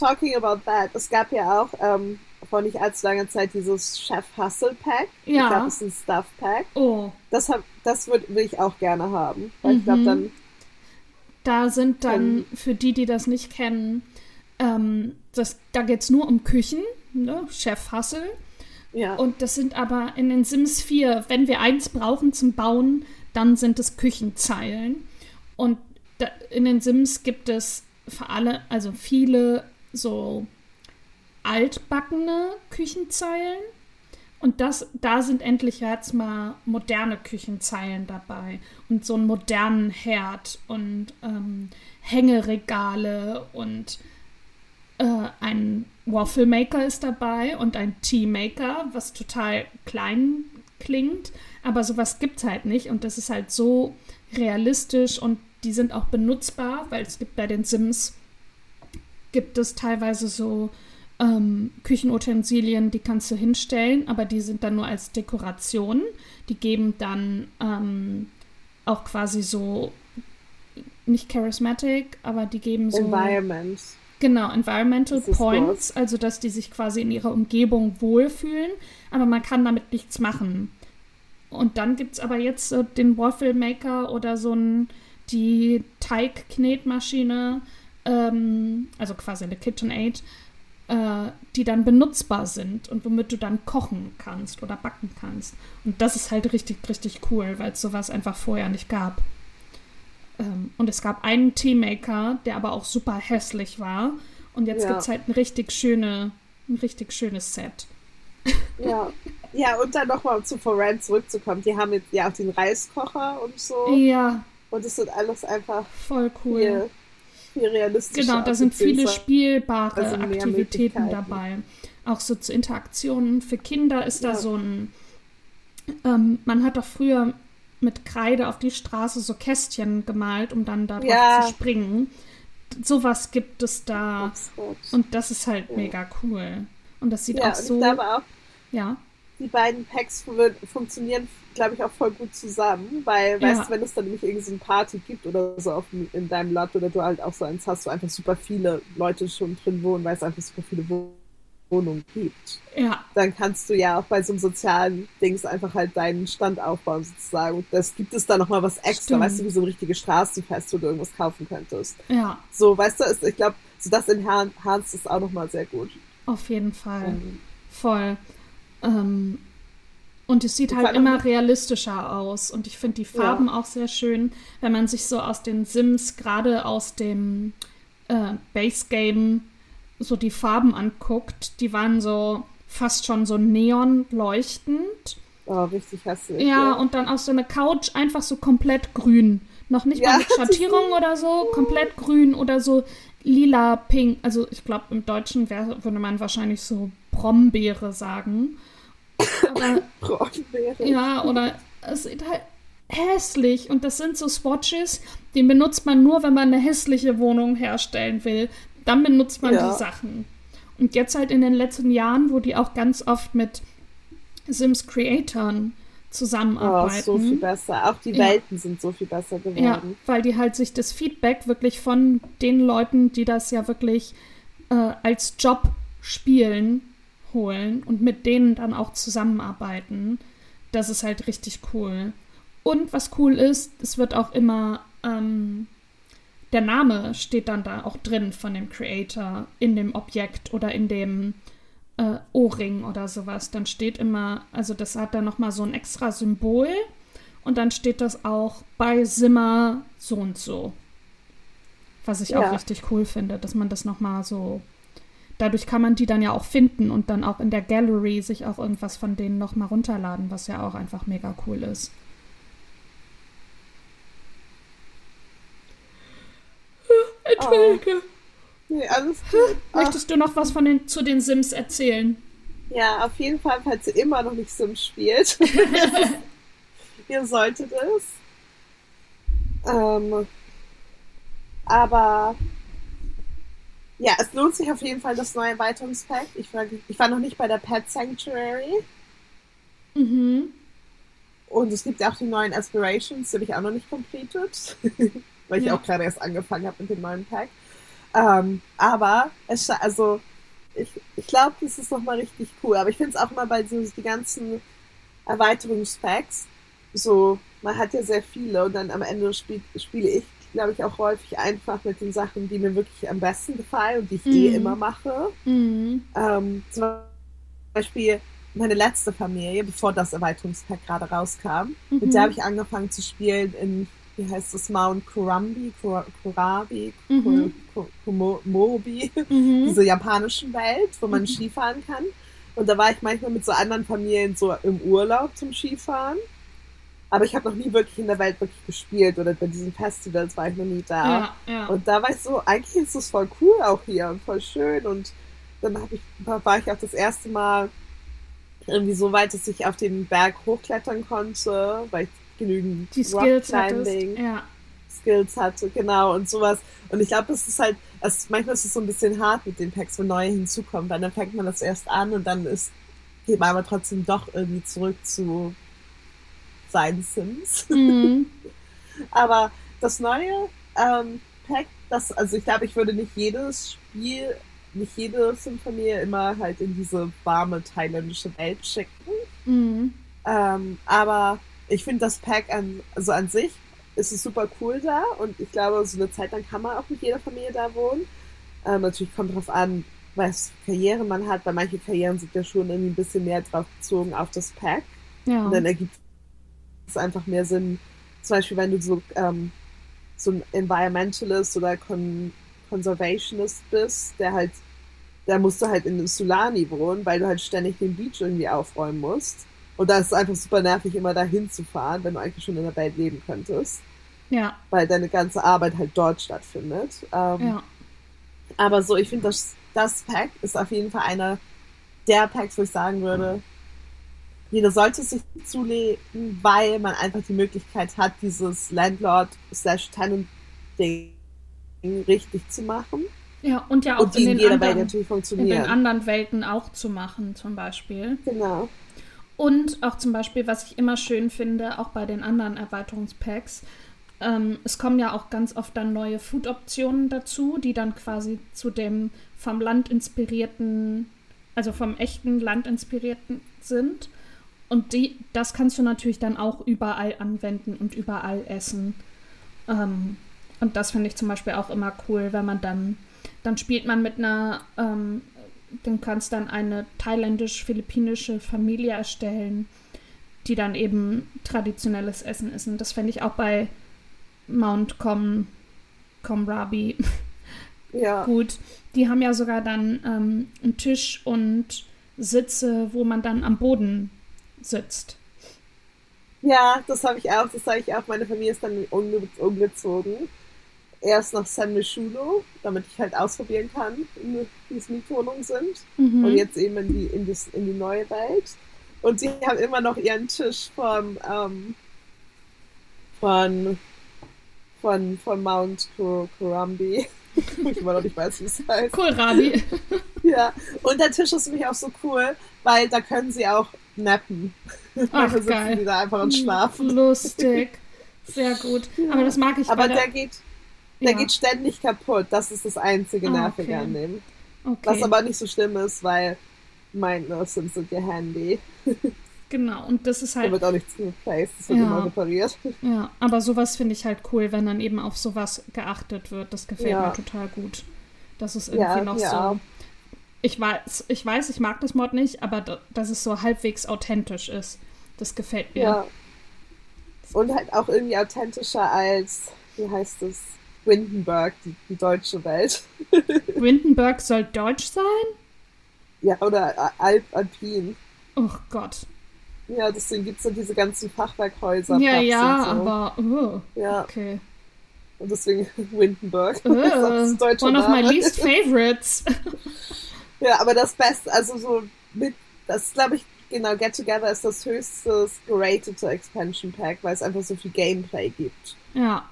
talking about that, es gab ja auch ähm, vor nicht allzu langer Zeit dieses Chef Hustle Pack. Ja. Ich glaube, es ist ein Stuff Pack. Oh. Das, hab, das würd, will ich auch gerne haben. Weil mhm. ich glaube, dann. Da sind dann, ähm, für die, die das nicht kennen, ähm, das, da geht es nur um Küchen, ne? Chef Hustle. Ja. Und das sind aber in den Sims 4, wenn wir eins brauchen zum Bauen, dann sind es Küchenzeilen. Und da, in den Sims gibt es für alle, also viele so altbackene Küchenzeilen. Und das, da sind endlich jetzt mal moderne Küchenzeilen dabei. Und so einen modernen Herd und ähm, Hängeregale und äh, ein Waffle-Maker ist dabei und ein Tea-Maker, was total klein klingt. Aber sowas gibt es halt nicht. Und das ist halt so realistisch und die sind auch benutzbar, weil es gibt bei den Sims gibt es teilweise so ähm, Küchenutensilien, die kannst du hinstellen, aber die sind dann nur als Dekoration. Die geben dann ähm, auch quasi so, nicht charismatic, aber die geben so. Environment. Genau, Environmental Points, also dass die sich quasi in ihrer Umgebung wohlfühlen, aber man kann damit nichts machen. Und dann gibt es aber jetzt so den Waffle Maker oder so ein, die Teigknetmaschine, ähm, also quasi eine KitchenAid, äh, die dann benutzbar sind und womit du dann kochen kannst oder backen kannst. Und das ist halt richtig, richtig cool, weil es sowas einfach vorher nicht gab. Ähm, und es gab einen Teamaker, der aber auch super hässlich war. Und jetzt ja. gibt es halt ein richtig schöne, ein richtig schönes Set. Ja. Ja, und dann nochmal, um zu Foran zurückzukommen, die haben jetzt ja auch den Reiskocher und so. Ja. Und es sind alles einfach voll cool. Viel, viel realistischer. Genau, da sind viele spielbare also Aktivitäten dabei. Auch so zu Interaktionen. Für Kinder ist da ja. so ein. Ähm, man hat doch früher mit Kreide auf die Straße so Kästchen gemalt, um dann da ja. zu springen. Sowas gibt es da. Und das ist halt ja. mega cool. Und das sieht auch so. Ich glaube auch, ja. Die beiden Packs funktionieren, glaube ich, auch voll gut zusammen, weil, ja. weißt du, wenn es dann nämlich irgendeine so Party gibt oder so auf, in deinem Lot oder du halt auch so eins hast, wo einfach super viele Leute schon drin wohnen, weil es einfach super viele Wohnungen gibt. Ja. Dann kannst du ja auch bei so einem sozialen Dings einfach halt deinen Stand aufbauen sozusagen. Und das gibt es da nochmal was extra, Stimmt. weißt du, wie so ein richtiges Straßenfest, wo du irgendwas kaufen könntest. Ja. So, weißt du, ist, ich glaube, so das in Hans ist auch nochmal sehr gut. Auf jeden Fall. Um, Voll. Ähm, und es sieht halt immer realistischer aus. Und ich finde die Farben ja. auch sehr schön, wenn man sich so aus den Sims, gerade aus dem äh, Base Game, so die Farben anguckt. Die waren so fast schon so neon leuchtend. Oh, richtig hässlich. Ja, ja, und dann auch so eine Couch einfach so komplett grün. Noch nicht ja, mal mit Schattierung oder so, komplett grün oder so lila, pink. Also ich glaube, im Deutschen wär, würde man wahrscheinlich so Brombeere sagen. Brombeere. Ja, oder es sieht halt hässlich. Und das sind so Swatches, die benutzt man nur, wenn man eine hässliche Wohnung herstellen will. Dann benutzt man ja. die Sachen. Und jetzt halt in den letzten Jahren, wo die auch ganz oft mit Sims Creatoren zusammenarbeiten. Oh, so viel besser. Auch die Welten ja. sind so viel besser geworden. Ja, weil die halt sich das Feedback wirklich von den Leuten, die das ja wirklich äh, als Job spielen, holen und mit denen dann auch zusammenarbeiten. Das ist halt richtig cool. Und was cool ist, es wird auch immer, ähm, der Name steht dann da auch drin von dem Creator in dem Objekt oder in dem äh, Ohrring oder sowas. Dann steht immer, also das hat dann nochmal so ein extra Symbol und dann steht das auch bei Simmer so und so. Was ich ja. auch richtig cool finde, dass man das nochmal so. Dadurch kann man die dann ja auch finden und dann auch in der Gallery sich auch irgendwas von denen nochmal runterladen, was ja auch einfach mega cool ist. Entschuldige. Oh. Nee, alles gut. Möchtest du noch was von den, zu den Sims erzählen? Ja, auf jeden Fall, falls ihr immer noch nicht Sims spielt. ihr solltet es. Ähm, aber ja, es lohnt sich auf jeden Fall das neue Erweiterungspack. Ich war, ich war noch nicht bei der Pet Sanctuary. Mhm. Und es gibt ja auch die neuen Aspirations, die habe ich auch noch nicht completed. weil ich ja. auch gerade erst angefangen habe mit dem neuen Pack. Ähm, aber es also ich, ich glaube, das ist nochmal richtig cool. Aber ich finde es auch immer bei so die ganzen Erweiterungspacks, so, man hat ja sehr viele und dann am Ende spiel, spiele ich, glaube ich, auch häufig einfach mit den Sachen, die mir wirklich am besten gefallen und die ich eh mhm. eh immer mache. Mhm. Ähm, zum Beispiel meine letzte Familie, bevor das Erweiterungspack gerade rauskam, mhm. mit der habe ich angefangen zu spielen in wie heißt das, Mount Kurambi, Kurabi, mhm. Mobi, mhm. diese japanischen Welt, wo man mhm. Skifahren kann. Und da war ich manchmal mit so anderen Familien so im Urlaub zum Skifahren. Aber ich habe noch nie wirklich in der Welt wirklich gespielt oder bei diesen Festivals war ich noch nie da. Ja, ja. Und da war ich so, eigentlich ist es voll cool auch hier und voll schön. Und dann ich, war ich auch das erste Mal irgendwie so weit, dass ich auf den Berg hochklettern konnte, weil ich genügend die Skills ja. Skills hatte, genau, und sowas. Und ich glaube, es ist halt, also manchmal ist es so ein bisschen hart mit den Packs, wo neue hinzukommen, weil dann fängt man das erst an und dann ist, geht man aber trotzdem doch irgendwie zurück zu seinen Sims. Mhm. aber das neue ähm, Pack, das, also ich glaube, ich würde nicht jedes Spiel, nicht jede Sim-Familie immer halt in diese warme thailändische Welt schicken. Mhm. Ähm, aber ich finde das Pack an, also an sich ist es super cool da und ich glaube, so eine Zeit lang kann man auch mit jeder Familie da wohnen. Ähm, natürlich kommt darauf an, was Karriere man hat, weil manche Karrieren sind ja schon irgendwie ein bisschen mehr drauf bezogen auf das Pack. Ja. Und dann ergibt es einfach mehr Sinn. Zum Beispiel, wenn du so, ähm, so ein Environmentalist oder Con Conservationist bist, der halt, da musst du halt in Sulani wohnen, weil du halt ständig den Beach irgendwie aufräumen musst. Und da ist es einfach super nervig, immer dahin zu fahren, wenn du eigentlich schon in der Welt leben könntest. Ja. Weil deine ganze Arbeit halt dort stattfindet. Ähm, Ja. aber so, ich finde, das, das Pack ist auf jeden Fall einer der Packs, wo ich sagen würde, jeder sollte sich zulegen, weil man einfach die Möglichkeit hat, dieses Landlord-Tenant-Ding richtig zu machen. Ja, und ja auch Und in den anderen, in den anderen Welten auch zu machen, zum Beispiel. Genau. Und auch zum Beispiel, was ich immer schön finde, auch bei den anderen Erweiterungspacks, ähm, es kommen ja auch ganz oft dann neue Food-Optionen dazu, die dann quasi zu dem vom Land inspirierten, also vom echten Land inspirierten sind. Und die, das kannst du natürlich dann auch überall anwenden und überall essen. Ähm, und das finde ich zum Beispiel auch immer cool, wenn man dann, dann spielt man mit einer, ähm, dann kannst dann eine thailändisch-philippinische Familie erstellen, die dann eben traditionelles Essen essen. Das fände ich auch bei Mount Com, Comrabi Ja. gut. Die haben ja sogar dann ähm, einen Tisch und Sitze, wo man dann am Boden sitzt. Ja, das habe ich auch, das sage ich auch. Meine Familie ist dann umge umgezogen. Erst nach San Mishulo, damit ich halt ausprobieren kann, wie es Mietwohnungen sind. Mhm. Und jetzt eben in die, in, das, in die neue Welt. Und sie haben immer noch ihren Tisch vom, ähm, von, von, von Mount Kur Kurambi. ich immer noch nicht weiß, wie es heißt. Cool, Rabi. Ja, und der Tisch ist nämlich auch so cool, weil da können sie auch nappen. Ach, da sitzen geil. sie da einfach und schlafen. Lustig. Sehr gut. Aber das mag ich Aber bei der geht, der ja. geht ständig kaputt. Das ist das einzige Ah, Nervige okay. an dem. okay. Was aber nicht so schlimm ist, weil meine sind sind ja handy. Genau, und das ist Da halt, wird auch nichts replaced, das wird Ja. immer repariert. ja, aber sowas finde ich halt cool, wenn dann eben auf sowas geachtet wird. Das gefällt Ja. mir total gut. Das ist irgendwie Ja, noch ja. so. Ich weiß, ich weiß, ich mag das Mod nicht, aber da, dass es so halbwegs authentisch ist. Das gefällt mir. Ja. Und halt auch irgendwie authentischer als, wie heißt es, Windenburg, die, die deutsche Welt. Windenburg soll deutsch sein? Ja, oder Alp Alpin. Oh Gott. Ja, deswegen gibt es so diese ganzen Fachwerkhäuser. Ja, ja, so. aber. Oh, Ja, okay. und deswegen ist deutscher one of my least favorites. Ja, aber das Beste, also so mit, das glaube ich, genau, Get Together ist das höchste geratete Expansion Pack, weil es einfach so viel Gameplay gibt ja,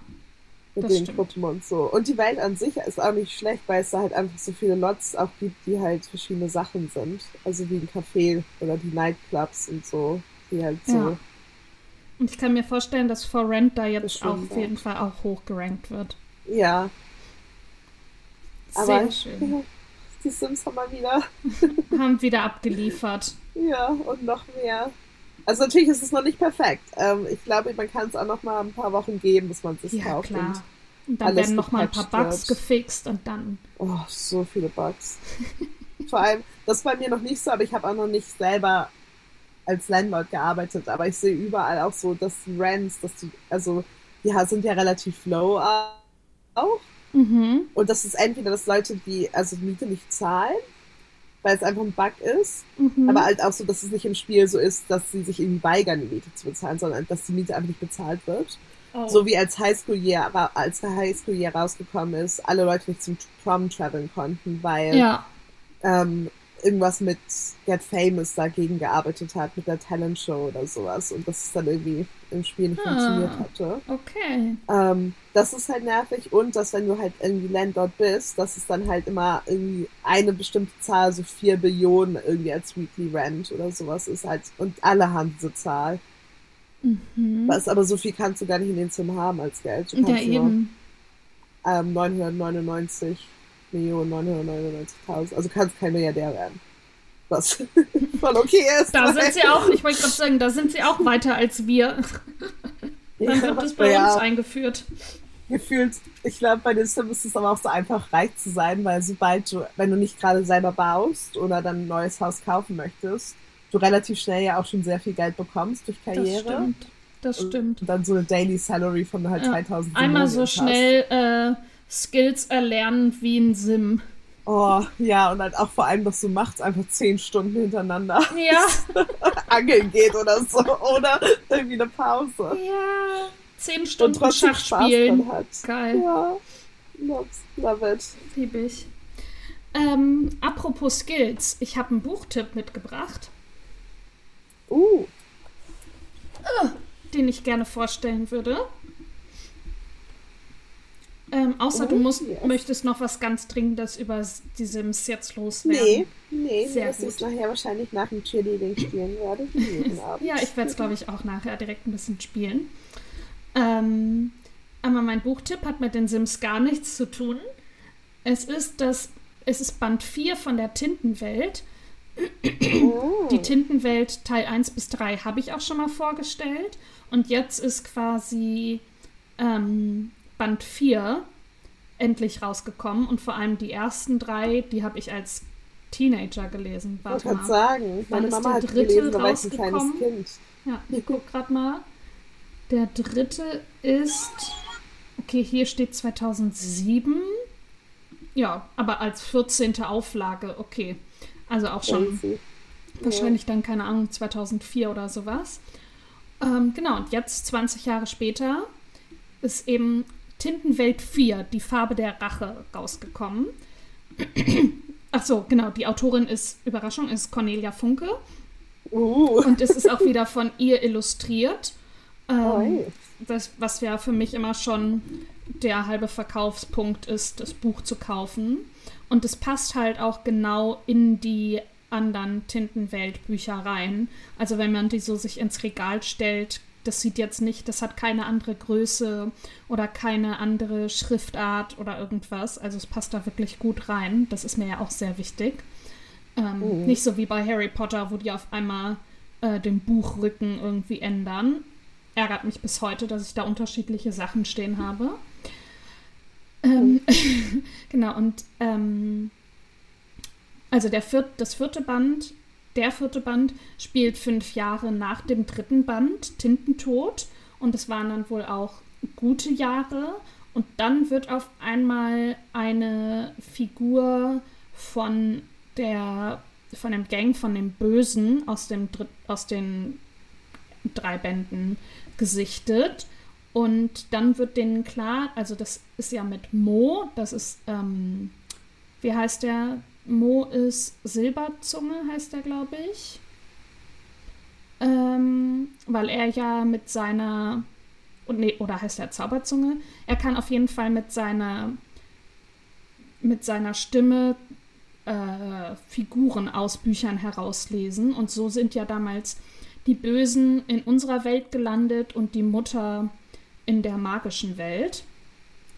mit Das den stimmt. Gruppen und so. Und die Welt an sich ist auch nicht schlecht, weil es da halt einfach so viele Lots auch gibt, die halt verschiedene Sachen sind. Also wie ein Café oder die Nightclubs und so, die halt so. Ja. und ich kann mir vorstellen, dass For Rent da jetzt auch auf jeden Fall auch hoch gerankt wird. Ja, Sehr aber schön. die Sims haben mal wieder. Haben wieder abgeliefert. Ja, und noch mehr. Also natürlich ist es noch nicht perfekt. Ähm, ich glaube, man kann es auch noch mal ein paar Wochen geben, bis man es Ja, kauft. klar. Und dann alles werden noch mal ein paar Bugs wird. gefixt und dann. Und, oh, so viele Bugs. Vor allem, das ist bei mir noch nicht so, aber ich habe auch noch nicht selber als Landlord gearbeitet, aber ich sehe überall auch so, dass die Rents, dass du, also die sind ja relativ low auch. Mhm. Und das ist entweder, dass Leute die also Miete nicht zahlen, weil es einfach ein Bug ist, Mhm. aber halt auch so, dass es nicht im Spiel so ist, dass sie sich irgendwie weigern, die Miete zu bezahlen, sondern dass die Miete einfach nicht bezahlt wird. oh. So wie als Highschool Year, als der Highschool Year rausgekommen ist, alle Leute nicht zum Prom traveln konnten, weil ja, ähm, irgendwas mit Get Famous dagegen gearbeitet hat, mit der Talent Show oder sowas und das dann irgendwie im Spiel nicht Ah. funktioniert hatte. okay. Ähm, das ist halt nervig und dass wenn du halt irgendwie Landlord bist, dass es dann halt immer irgendwie eine bestimmte Zahl, so vier Billionen irgendwie als Weekly Rent oder sowas ist halt und alle haben diese Zahl. Mhm. Was aber so viel kannst du gar nicht in den Sim haben als Geld. Du Ja, kannst nur eben. ähm, 999 Millionen 999.000. Also kannst kein Milliardär werden. Was voll okay ist. Da sind sie auch, ich wollte gerade sagen, da sind sie auch weiter als wir. Dann wird es bei Ja. uns eingeführt. Gefühlt, ich glaube, bei den Sims ist es aber auch so einfach, reich zu sein, weil sobald du, wenn du nicht gerade selber baust oder dann ein neues Haus kaufen möchtest, du relativ schnell ja auch schon sehr viel Geld bekommst durch Das Karriere. stimmt. Das stimmt. Und dann so eine Daily Salary von halt Ja. 2000 Einmal so schnell äh, Skills erlernen wie ein Sim. Oh, ja, und halt auch vor allem, dass du machts einfach zehn Stunden hintereinander Ja, angeln geht oder so, oder irgendwie eine Pause. ja. Zehn Und Stunden trotzdem Schach spielen. Geil, Ja, loves, love it. lieb ich. Ähm, apropos Skills, ich habe einen Buchtipp mitgebracht, Uh, den ich gerne vorstellen würde. Ähm, außer du Oh, musst, yes. möchtest noch was ganz Dringendes über die Sims jetzt loswerden. nee, nee, Sehr es gut. nachher wahrscheinlich nach dem Cheerleading spielen werde. Ja, ich werde es, glaube ich, auch nachher direkt ein bisschen spielen. Ähm, aber mein Buchtipp hat mit den Sims gar nichts zu tun. Es ist das, es ist Band 4 von der Tintenwelt. Oh. Die Tintenwelt Teil 1 bis 3 habe ich auch schon mal vorgestellt. Und jetzt ist quasi ähm, Band 4 endlich rausgekommen. Und vor allem die ersten drei, die habe ich als Teenager gelesen. Ich Warte wollte mal. sagen, Wann meine ist Mama der hat dritte gelesen, da war ich ein kleines rausgekommen? Kind. Ja, ich guck gerade mal. Der dritte ist. Okay, hier steht 2007. Ja, aber als 14. Auflage, okay. Also auch schon Crazy. wahrscheinlich dann, keine Ahnung, 2004 oder sowas. Ähm, genau, und jetzt, 20 Jahre später, ist eben Tintenwelt 4, die Farbe der Rache, rausgekommen. Ach so, genau, die Autorin ist, Überraschung, ist Cornelia Funke. Uh, Und es ist auch wieder von ihr illustriert. Ähm, oi. das, was ja für mich immer schon der halbe Verkaufspunkt ist, das Buch zu kaufen. Und es passt halt auch genau in die anderen Tintenwelt-Bücher rein. Also wenn man die so sich ins Regal stellt, das sieht jetzt nicht, das hat keine andere Größe oder keine andere Schriftart oder irgendwas. Also es passt da wirklich gut rein. Das ist mir ja auch sehr wichtig. Ähm, Mhm. Nicht so wie bei Harry Potter, wo die auf einmal äh, den Buchrücken irgendwie ändern. Ärgert mich bis heute, dass ich da unterschiedliche Sachen stehen habe. Ähm, genau, und ähm, also der viert, das vierte Band, der vierte Band spielt fünf Jahre nach dem dritten Band, Tintentod. Und es waren dann wohl auch gute Jahre. Und dann wird auf einmal eine Figur von der von dem Gang von dem Bösen aus dem Dritt, aus den drei Bänden gesichtet und dann wird denen klar, also das ist ja mit Mo, das ist ähm, wie heißt der? Mo ist Silberzunge, heißt der, glaube ich. Ähm, weil er ja mit seiner und nee, oder heißt er Zauberzunge? Er kann auf jeden Fall mit seiner mit seiner Stimme äh, Figuren aus Büchern herauslesen. Und so sind ja damals die Bösen in unserer Welt gelandet und die Mutter in der magischen Welt.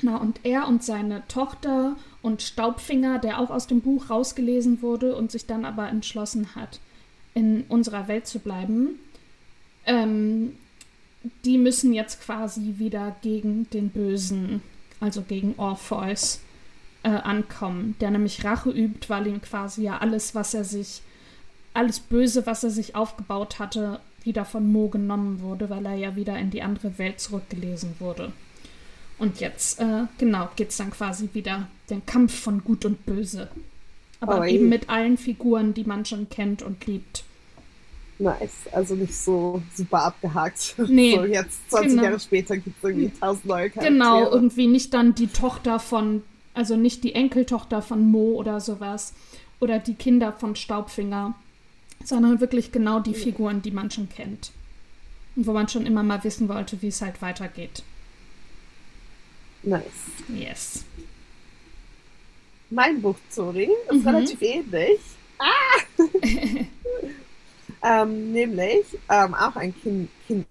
Na, und er und seine Tochter und Staubfinger, der auch aus dem Buch rausgelesen wurde und sich dann aber entschlossen hat, in unserer Welt zu bleiben, ähm, die müssen jetzt quasi wieder gegen den Bösen, also gegen Orpheus, äh, ankommen, der nämlich Rache übt, weil ihm quasi ja alles, was er sich, alles Böse, was er sich aufgebaut hatte, wieder von Mo genommen wurde, weil er ja wieder in die andere Welt zurückgelesen wurde. Und jetzt, äh, genau, geht es dann quasi wieder den Kampf von Gut und Böse. Aber Oh, eben mit allen Figuren, die man schon kennt und liebt. Nice. Also nicht so super abgehakt. Nee, So jetzt, 20 genau. Jahre später, gibt es irgendwie tausend neue Charaktere. Genau, irgendwie nicht dann die Tochter von, also nicht die Enkeltochter von Mo oder sowas oder die Kinder von Staubfinger, sondern wirklich genau die Figuren, die man schon kennt. Und wo man schon immer mal wissen wollte, wie es halt weitergeht. Nice. Yes. Mein Buch, sorry, ist Mhm. relativ ähnlich. Ah! ähm, nämlich ähm, auch ein kind, kind,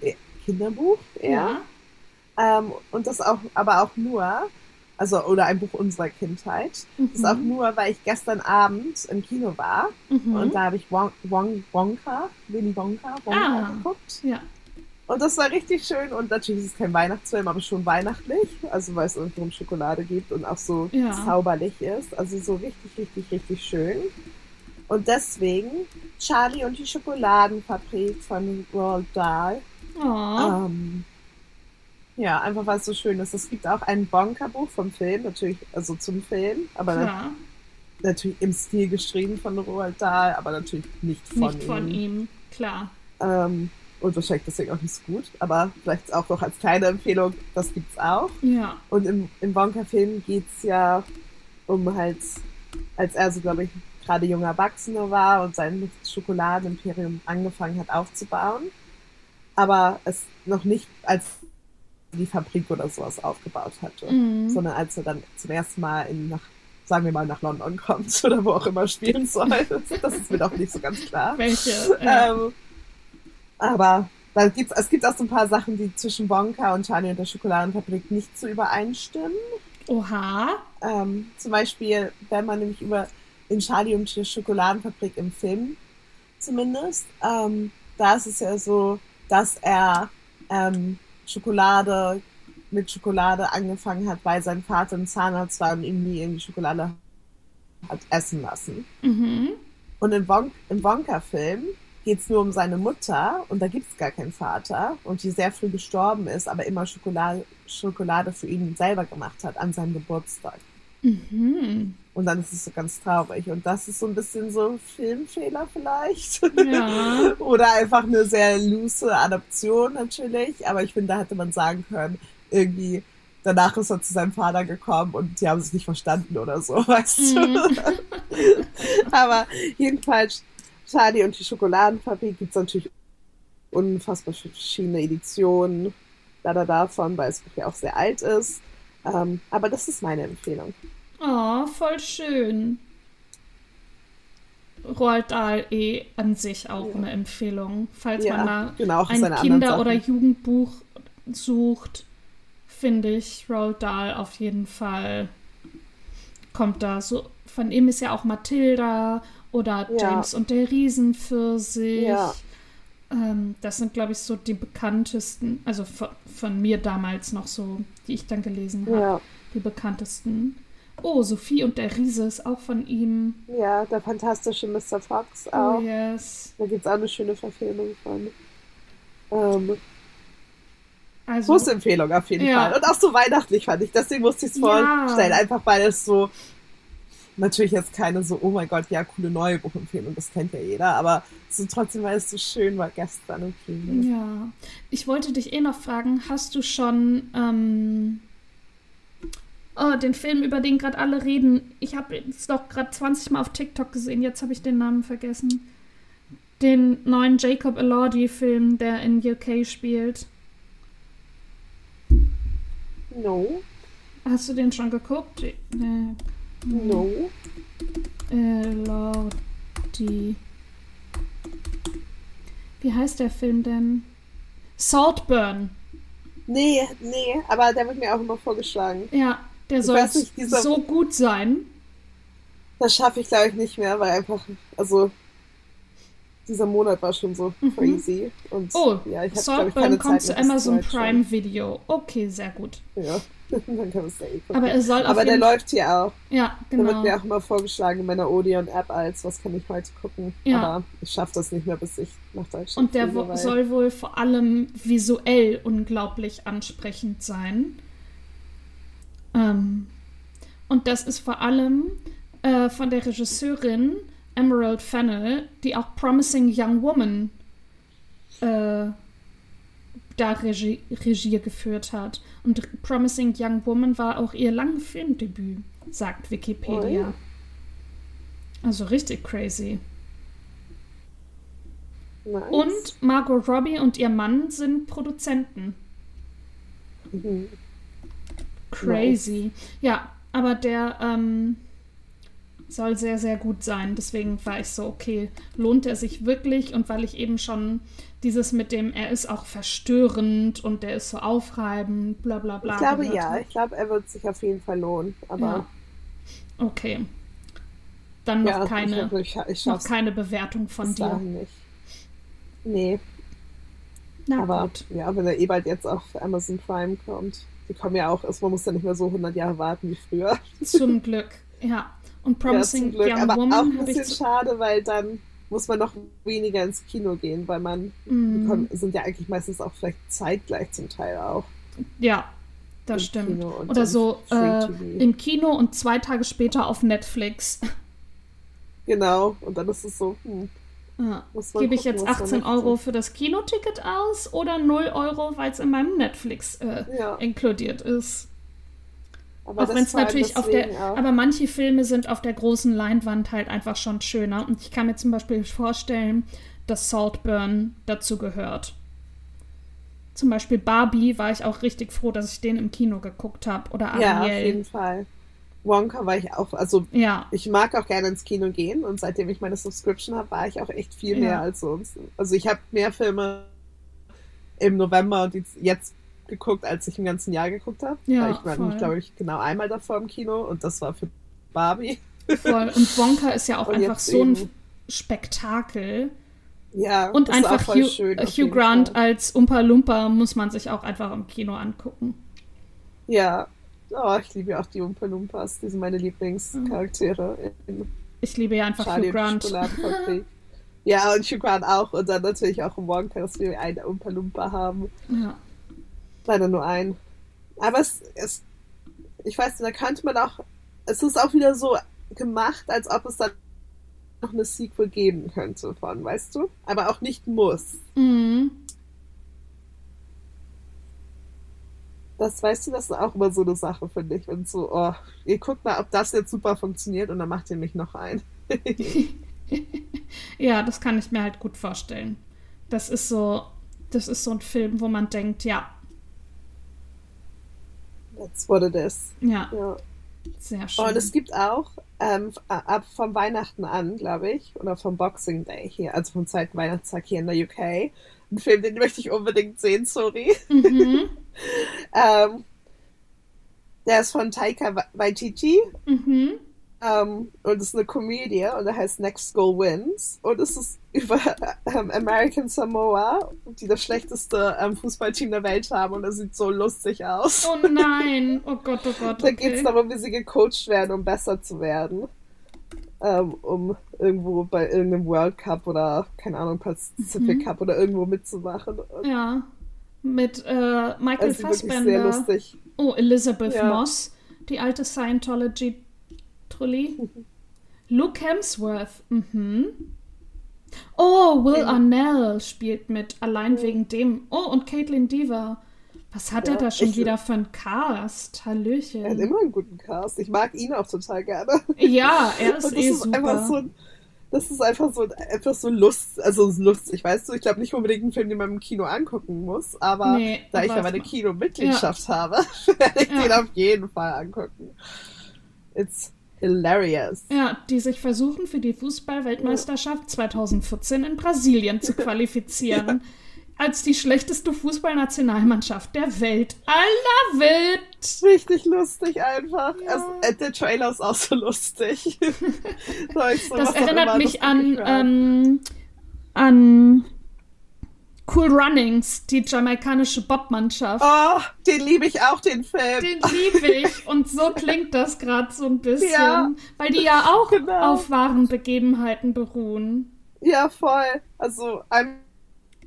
äh, Kinderbuch, ja. Ähm, und das auch, aber auch nur, also, oder ein Buch unserer Kindheit. Mhm. Das ist auch nur, weil ich gestern Abend im Kino war Mhm. und da habe ich Won Won Wonka, Willy Wonka, Wonka Ah. geguckt. ja. Und das war richtig schön. Und natürlich ist es kein Weihnachtsfilm, aber schon weihnachtlich. Also weil es irgendwie um Schokolade geht und auch so Ja. zauberlich ist. Also so richtig, richtig, richtig schön. Und deswegen Charlie und die Schokoladenfabrik von Roald Dahl. Ähm, ja, einfach weil es so schön ist. Es gibt auch ein Bonker-Buch vom Film, natürlich, also zum Film, aber Klar, natürlich im Stil geschrieben von Roald Dahl, aber natürlich nicht von nicht ihm. von ihm. Klar. Ähm, und wahrscheinlich deswegen auch nicht so gut, aber vielleicht auch noch als kleine Empfehlung, das gibt's auch. Ja. Und im, im Wonka-Film geht's ja um halt, als er so, glaube ich, gerade junger Erwachsener war und sein Schokoladenimperium angefangen hat aufzubauen, aber es noch nicht als die Fabrik oder sowas aufgebaut hatte, Mhm. sondern als er dann zum ersten Mal in, nach, sagen wir mal, nach London kommt oder wo auch immer spielen soll. Das ist mir doch nicht so ganz klar. Welche? Äh, Ähm, aber da gibt's, es gibt auch so ein paar Sachen, die zwischen Wonka und Charlie und der Schokoladenfabrik nicht so übereinstimmen. oha. Ähm, zum Beispiel, wenn man nämlich über in Charlie und die Schokoladenfabrik im Film zumindest, ähm, da ist es ja so, dass er ähm, Schokolade mit Schokolade angefangen hat, weil sein Vater ein Zahnarzt war und ihm nie irgendwie Schokolade hat essen lassen. Mhm. Und im, Won im Wonka-Film geht's nur um seine Mutter und da gibt's gar keinen Vater und die sehr früh gestorben ist, aber immer Schokolade, Schokolade für ihn selber gemacht hat an seinem Geburtstag. Mhm. Und dann ist es so ganz traurig. Und das ist so ein bisschen so ein Filmfehler vielleicht. Ja. Oder einfach eine sehr loose Adaption natürlich. Aber ich finde, da hätte man sagen können, irgendwie danach ist er zu seinem Vater gekommen und die haben sich nicht verstanden oder so, weißt du. Aber jedenfalls, Charlie und die Schokoladenfabrik gibt's natürlich unfassbar verschiedene Editionen leider davon, weil Buch ja auch sehr alt ist. Ähm, aber das ist meine Empfehlung. Oh, voll schön. Roald Dahl eh an sich auch Ja. eine Empfehlung. Falls Ja, man da genau, ein Kinder- oder. Jugendbuch sucht, finde ich Roald Dahl auf jeden Fall kommt da so. Von ihm ist ja auch Mathilda oder Ja. James und der Riesenpfirsich. Ja. Ähm, das sind, glaube ich, so die bekanntesten, also von, von mir damals noch so, die ich dann gelesen habe, Ja, die bekanntesten. Oh, Sophie und der Riese ist auch von ihm. ja, der fantastische Mr. Fox Oh, auch. yes. Da gibt's auch eine schöne Verfilmung von. Ähm, Also, große Empfehlung auf jeden Ja. Fall. Und auch so weihnachtlich fand ich. Deswegen musste ich es Ja. vorstellen. Einfach weil es so. Natürlich jetzt keine so, oh mein Gott, ja, coole neue Buchempfehlung, das kennt ja jeder, aber so trotzdem, weil es so schön war gestern im Kino. Ja, ich wollte dich eh noch fragen, hast du schon ähm, oh, den Film, über den gerade alle reden? Ich habe es doch gerade 20 Mal auf TikTok gesehen, jetzt habe ich den Namen vergessen. Den neuen Jacob Elordi-Film, der in UK spielt. No, Hast du den schon geguckt? Äh, no. Elordi. Wie heißt der Film denn? Saltburn. Nee, nee, aber der wird mir auch immer vorgeschlagen. Ja, der soll nicht, dieser- so gut sein. Das schaffe ich, glaube ich, nicht mehr, weil einfach, also, dieser Monat war schon so crazy. Und Mhm. Oh, ja, ich ich, Saltburn keine kommt Zeit zu Amazon Prime Video. Okay, sehr gut. Ja, können wir es ja eh gucken. Aber er soll Aber der läuft hier auch. Ja, Der wird genau. mir auch immer vorgeschlagen in meiner Odeon-App als, was kann ich heute gucken. Ja. Aber ich schaffe das nicht mehr, bis ich nach Deutschland Und der fliege, wo- soll wohl vor allem visuell unglaublich ansprechend sein. Ähm, und das ist vor allem äh, von der Regisseurin Emerald Fennell, die auch Promising Young Woman äh, da Regie, Regie geführt hat. Und Promising Young Woman war auch ihr langes Filmdebüt, sagt Wikipedia. Ui. Also richtig crazy. Nice. Und Margot Robbie und ihr Mann sind Produzenten. Mhm. Crazy. Ja, aber der ähm, soll sehr, sehr gut sein. Deswegen war ich so, okay, lohnt er sich wirklich? Und weil ich eben schon dieses mit dem, er ist auch verstörend und der ist so aufreibend, bla bla bla. Ich glaube ja, habe. ich glaube, er wird sich auf jeden Fall lohnen. Aber Ja. Okay. Dann noch ja, keine, ich, ich, noch keine Bewertung von dir. nicht. Nee. Na Aber gut. ja, wenn er eh bald jetzt auf Amazon Prime kommt. Die kommen ja auch, man muss ja nicht mehr so 100 Jahre warten wie früher. Zum Glück, ja. Und Ja, Promising Glück. Young Aber auch Woman ein habe ich. bisschen schade, weil dann muss man noch weniger ins Kino gehen, weil man Mm, kommen, sind ja eigentlich meistens auch vielleicht zeitgleich zum Teil auch. ja, das im stimmt. Oder so äh, im Kino und zwei Tage später auf Netflix. Genau, und dann ist es so, hm, Ja. man Gebe ich jetzt was man 18 möchte. Euro für das Kinoticket aus oder 0 Euro, weil es in meinem Netflix äh, Ja, inkludiert ist? Aber Auch wenn es natürlich auf der, auch. aber manche Filme sind auf der großen Leinwand halt einfach schon schöner. Und ich kann mir zum Beispiel vorstellen, dass Saltburn dazu gehört. Zum Beispiel Barbie war ich auch richtig froh, dass ich den im Kino geguckt habe. Oder Ja, auf Ariel. jeden Fall. Wonka war ich auch, also Ja, ich mag auch gerne ins Kino gehen und seitdem ich meine Subscription habe, war ich auch echt viel mehr Ja. als sonst. Also ich habe mehr Filme im November und jetzt geguckt, als ich im ganzen Jahr geguckt habe. Ja, ich war voll. nämlich, glaube ich, genau einmal davor im Kino und das war für Barbie. voll. Und Wonka ist ja auch Und einfach so ein eben- Spektakel. Ja, Und einfach voll Hugh, schön, Hugh Grant Fall. als Umpa Lumpa muss man sich auch einfach im Kino angucken. Ja. Oh, ich liebe ja auch die Umpa Lumpas. Die sind meine Lieblingscharaktere in Ich liebe ja einfach Charlie Hugh Grant. Ja, und Hugh Grant auch. Und dann natürlich auch im Wonka, dass wir einen Umpa Lumpa haben. Ja. Leider nur einen. Aber es, es ich weiß nicht, da könnte man auch, es ist auch wieder so gemacht, als ob es dann noch eine Sequel geben könnte von, weißt du? Aber auch nicht muss. Mhm. Das weißt du, das ist auch immer so eine Sache, finde ich. Und so, oh, ihr guckt mal, ob das jetzt super funktioniert und dann macht ihr mich noch ein. Ja, das kann ich mir halt gut vorstellen. Das ist so, das ist so ein Film, wo man denkt, ja, That's what it is. ja, Ja. sehr schön. Und es gibt auch ähm, ab vom Weihnachten an, glaube ich, oder vom Boxing Day hier, also vom zweiten Weihnachtstag hier in der UK, einen Film, den möchte ich unbedingt sehen, sorry. mhm. Ähm, der ist von Taika Wa- Waititi Mhm. Ähm, und ist eine Komödie und der heißt Next Goal Wins und es ist über ähm, American Samoa, die das schlechteste ähm, Fußballteam der Welt haben und das sieht so lustig aus. Oh nein, oh Gott, oh Gott. Da geht es Okay. darum, wie sie gecoacht werden, um besser zu werden. Ähm, um irgendwo bei irgendeinem World Cup oder, keine Ahnung, Pacific Mhm. Cup oder irgendwo mitzumachen. Und Ja, mit äh, Michael es wirklich sehr Fassbender. lustig. Oh, Elizabeth Ja. Moss, die alte Scientology-Trulli. Luke Hemsworth, mhm. Oh, Will Ja. Arnell spielt mit, allein wegen dem. Oh, und Caitlin Dever. Was hat er Ja, da schon ich- wieder für einen Cast? Hallöchen. Er hat immer einen guten Cast. Ich mag ihn auch total gerne. ja, er ist das eh ist super. einfach so ein, das ist einfach so, einfach so Lust, also lustig, weißt du? Ich glaube nicht unbedingt ein Film, den man im Kino angucken muss, aber Nee, da ich aber ja meine Kinomitgliedschaft habe, werde ich Ja. den auf jeden Fall angucken. It's hilarious. Ja, die sich versuchen, für die Fußball-Weltmeisterschaft 2014 in Brasilien zu qualifizieren. Als die schlechteste Fußballnationalmannschaft der Welt. I love it! Richtig lustig einfach. Ja. Es, äh, der Trailer ist auch so lustig. so, so, Das erinnert mich an, ähm, an Cool Runnings, die jamaikanische Bobmannschaft. Oh, den liebe ich auch, den Film. Den liebe ich und so klingt das gerade so ein bisschen, Ja. weil die ja auch Genau. auf wahren Begebenheiten beruhen. Ja, voll. Also, I'm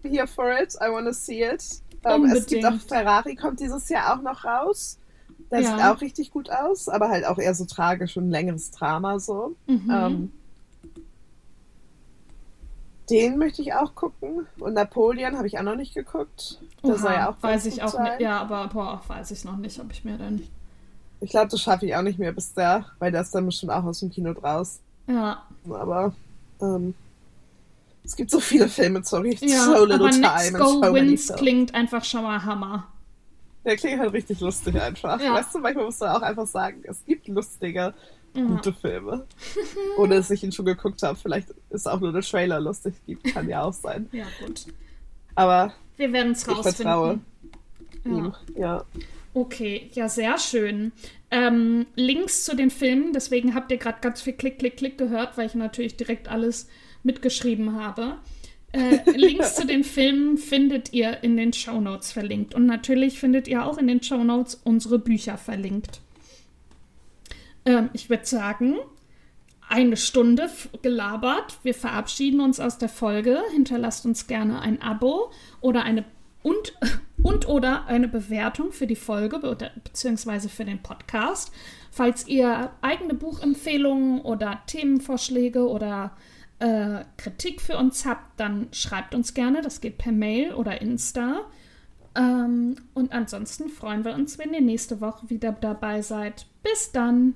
here for it. I wanna see it. Ähm, es gibt auch. Ferrari, kommt dieses Jahr auch noch raus. Der Ja. sieht auch richtig gut aus, aber halt auch eher so tragisch und längeres Drama so. Mhm. Ähm, den möchte ich auch gucken. Und Napoleon habe ich auch noch nicht geguckt. Oha, soll ja auch weiß ich auch sein. nicht. Ja, aber boah, weiß ich noch nicht, ob ich mir denn. Ich glaube, das schaffe ich auch nicht mehr bis der, weil der ist dann bestimmt auch aus dem Kino draus. Ja, Aber ähm, es gibt so viele Filme, sorry, ja so little aber time Next and Go so Wins klingt einfach schon mal Hammer. Der klingt halt richtig lustig einfach. Ja. Weißt du, manchmal musst du auch einfach sagen, es gibt lustige, Ja. gute Filme. Ohne dass ich ihn schon geguckt habe. Vielleicht ist auch nur der Trailer lustig. Kann ja auch sein. ja, gut. Aber Wir werden es Ich vertraue rausfinden. ihm, Ja. ja. Okay, ja, sehr schön. Ähm, Links zu den Filmen, deswegen habt ihr gerade ganz viel Klick, Klick, Klick gehört, weil ich natürlich direkt alles mitgeschrieben habe. Äh, Links zu den Filmen findet ihr in den Show Notes verlinkt. Und natürlich findet ihr auch in den Show Notes unsere Bücher verlinkt. Ähm, ich würde sagen, eine Stunde gelabert. Wir verabschieden uns aus der Folge. Hinterlasst uns gerne ein Abo oder eine und, und oder eine Bewertung für die Folge bzw. für den Podcast. Falls ihr eigene Buchempfehlungen oder Themenvorschläge oder äh, Kritik für uns habt, dann schreibt uns gerne. Das geht per Mail oder Insta. Ähm, und ansonsten freuen wir uns, wenn ihr nächste Woche wieder dabei seid. Bis dann.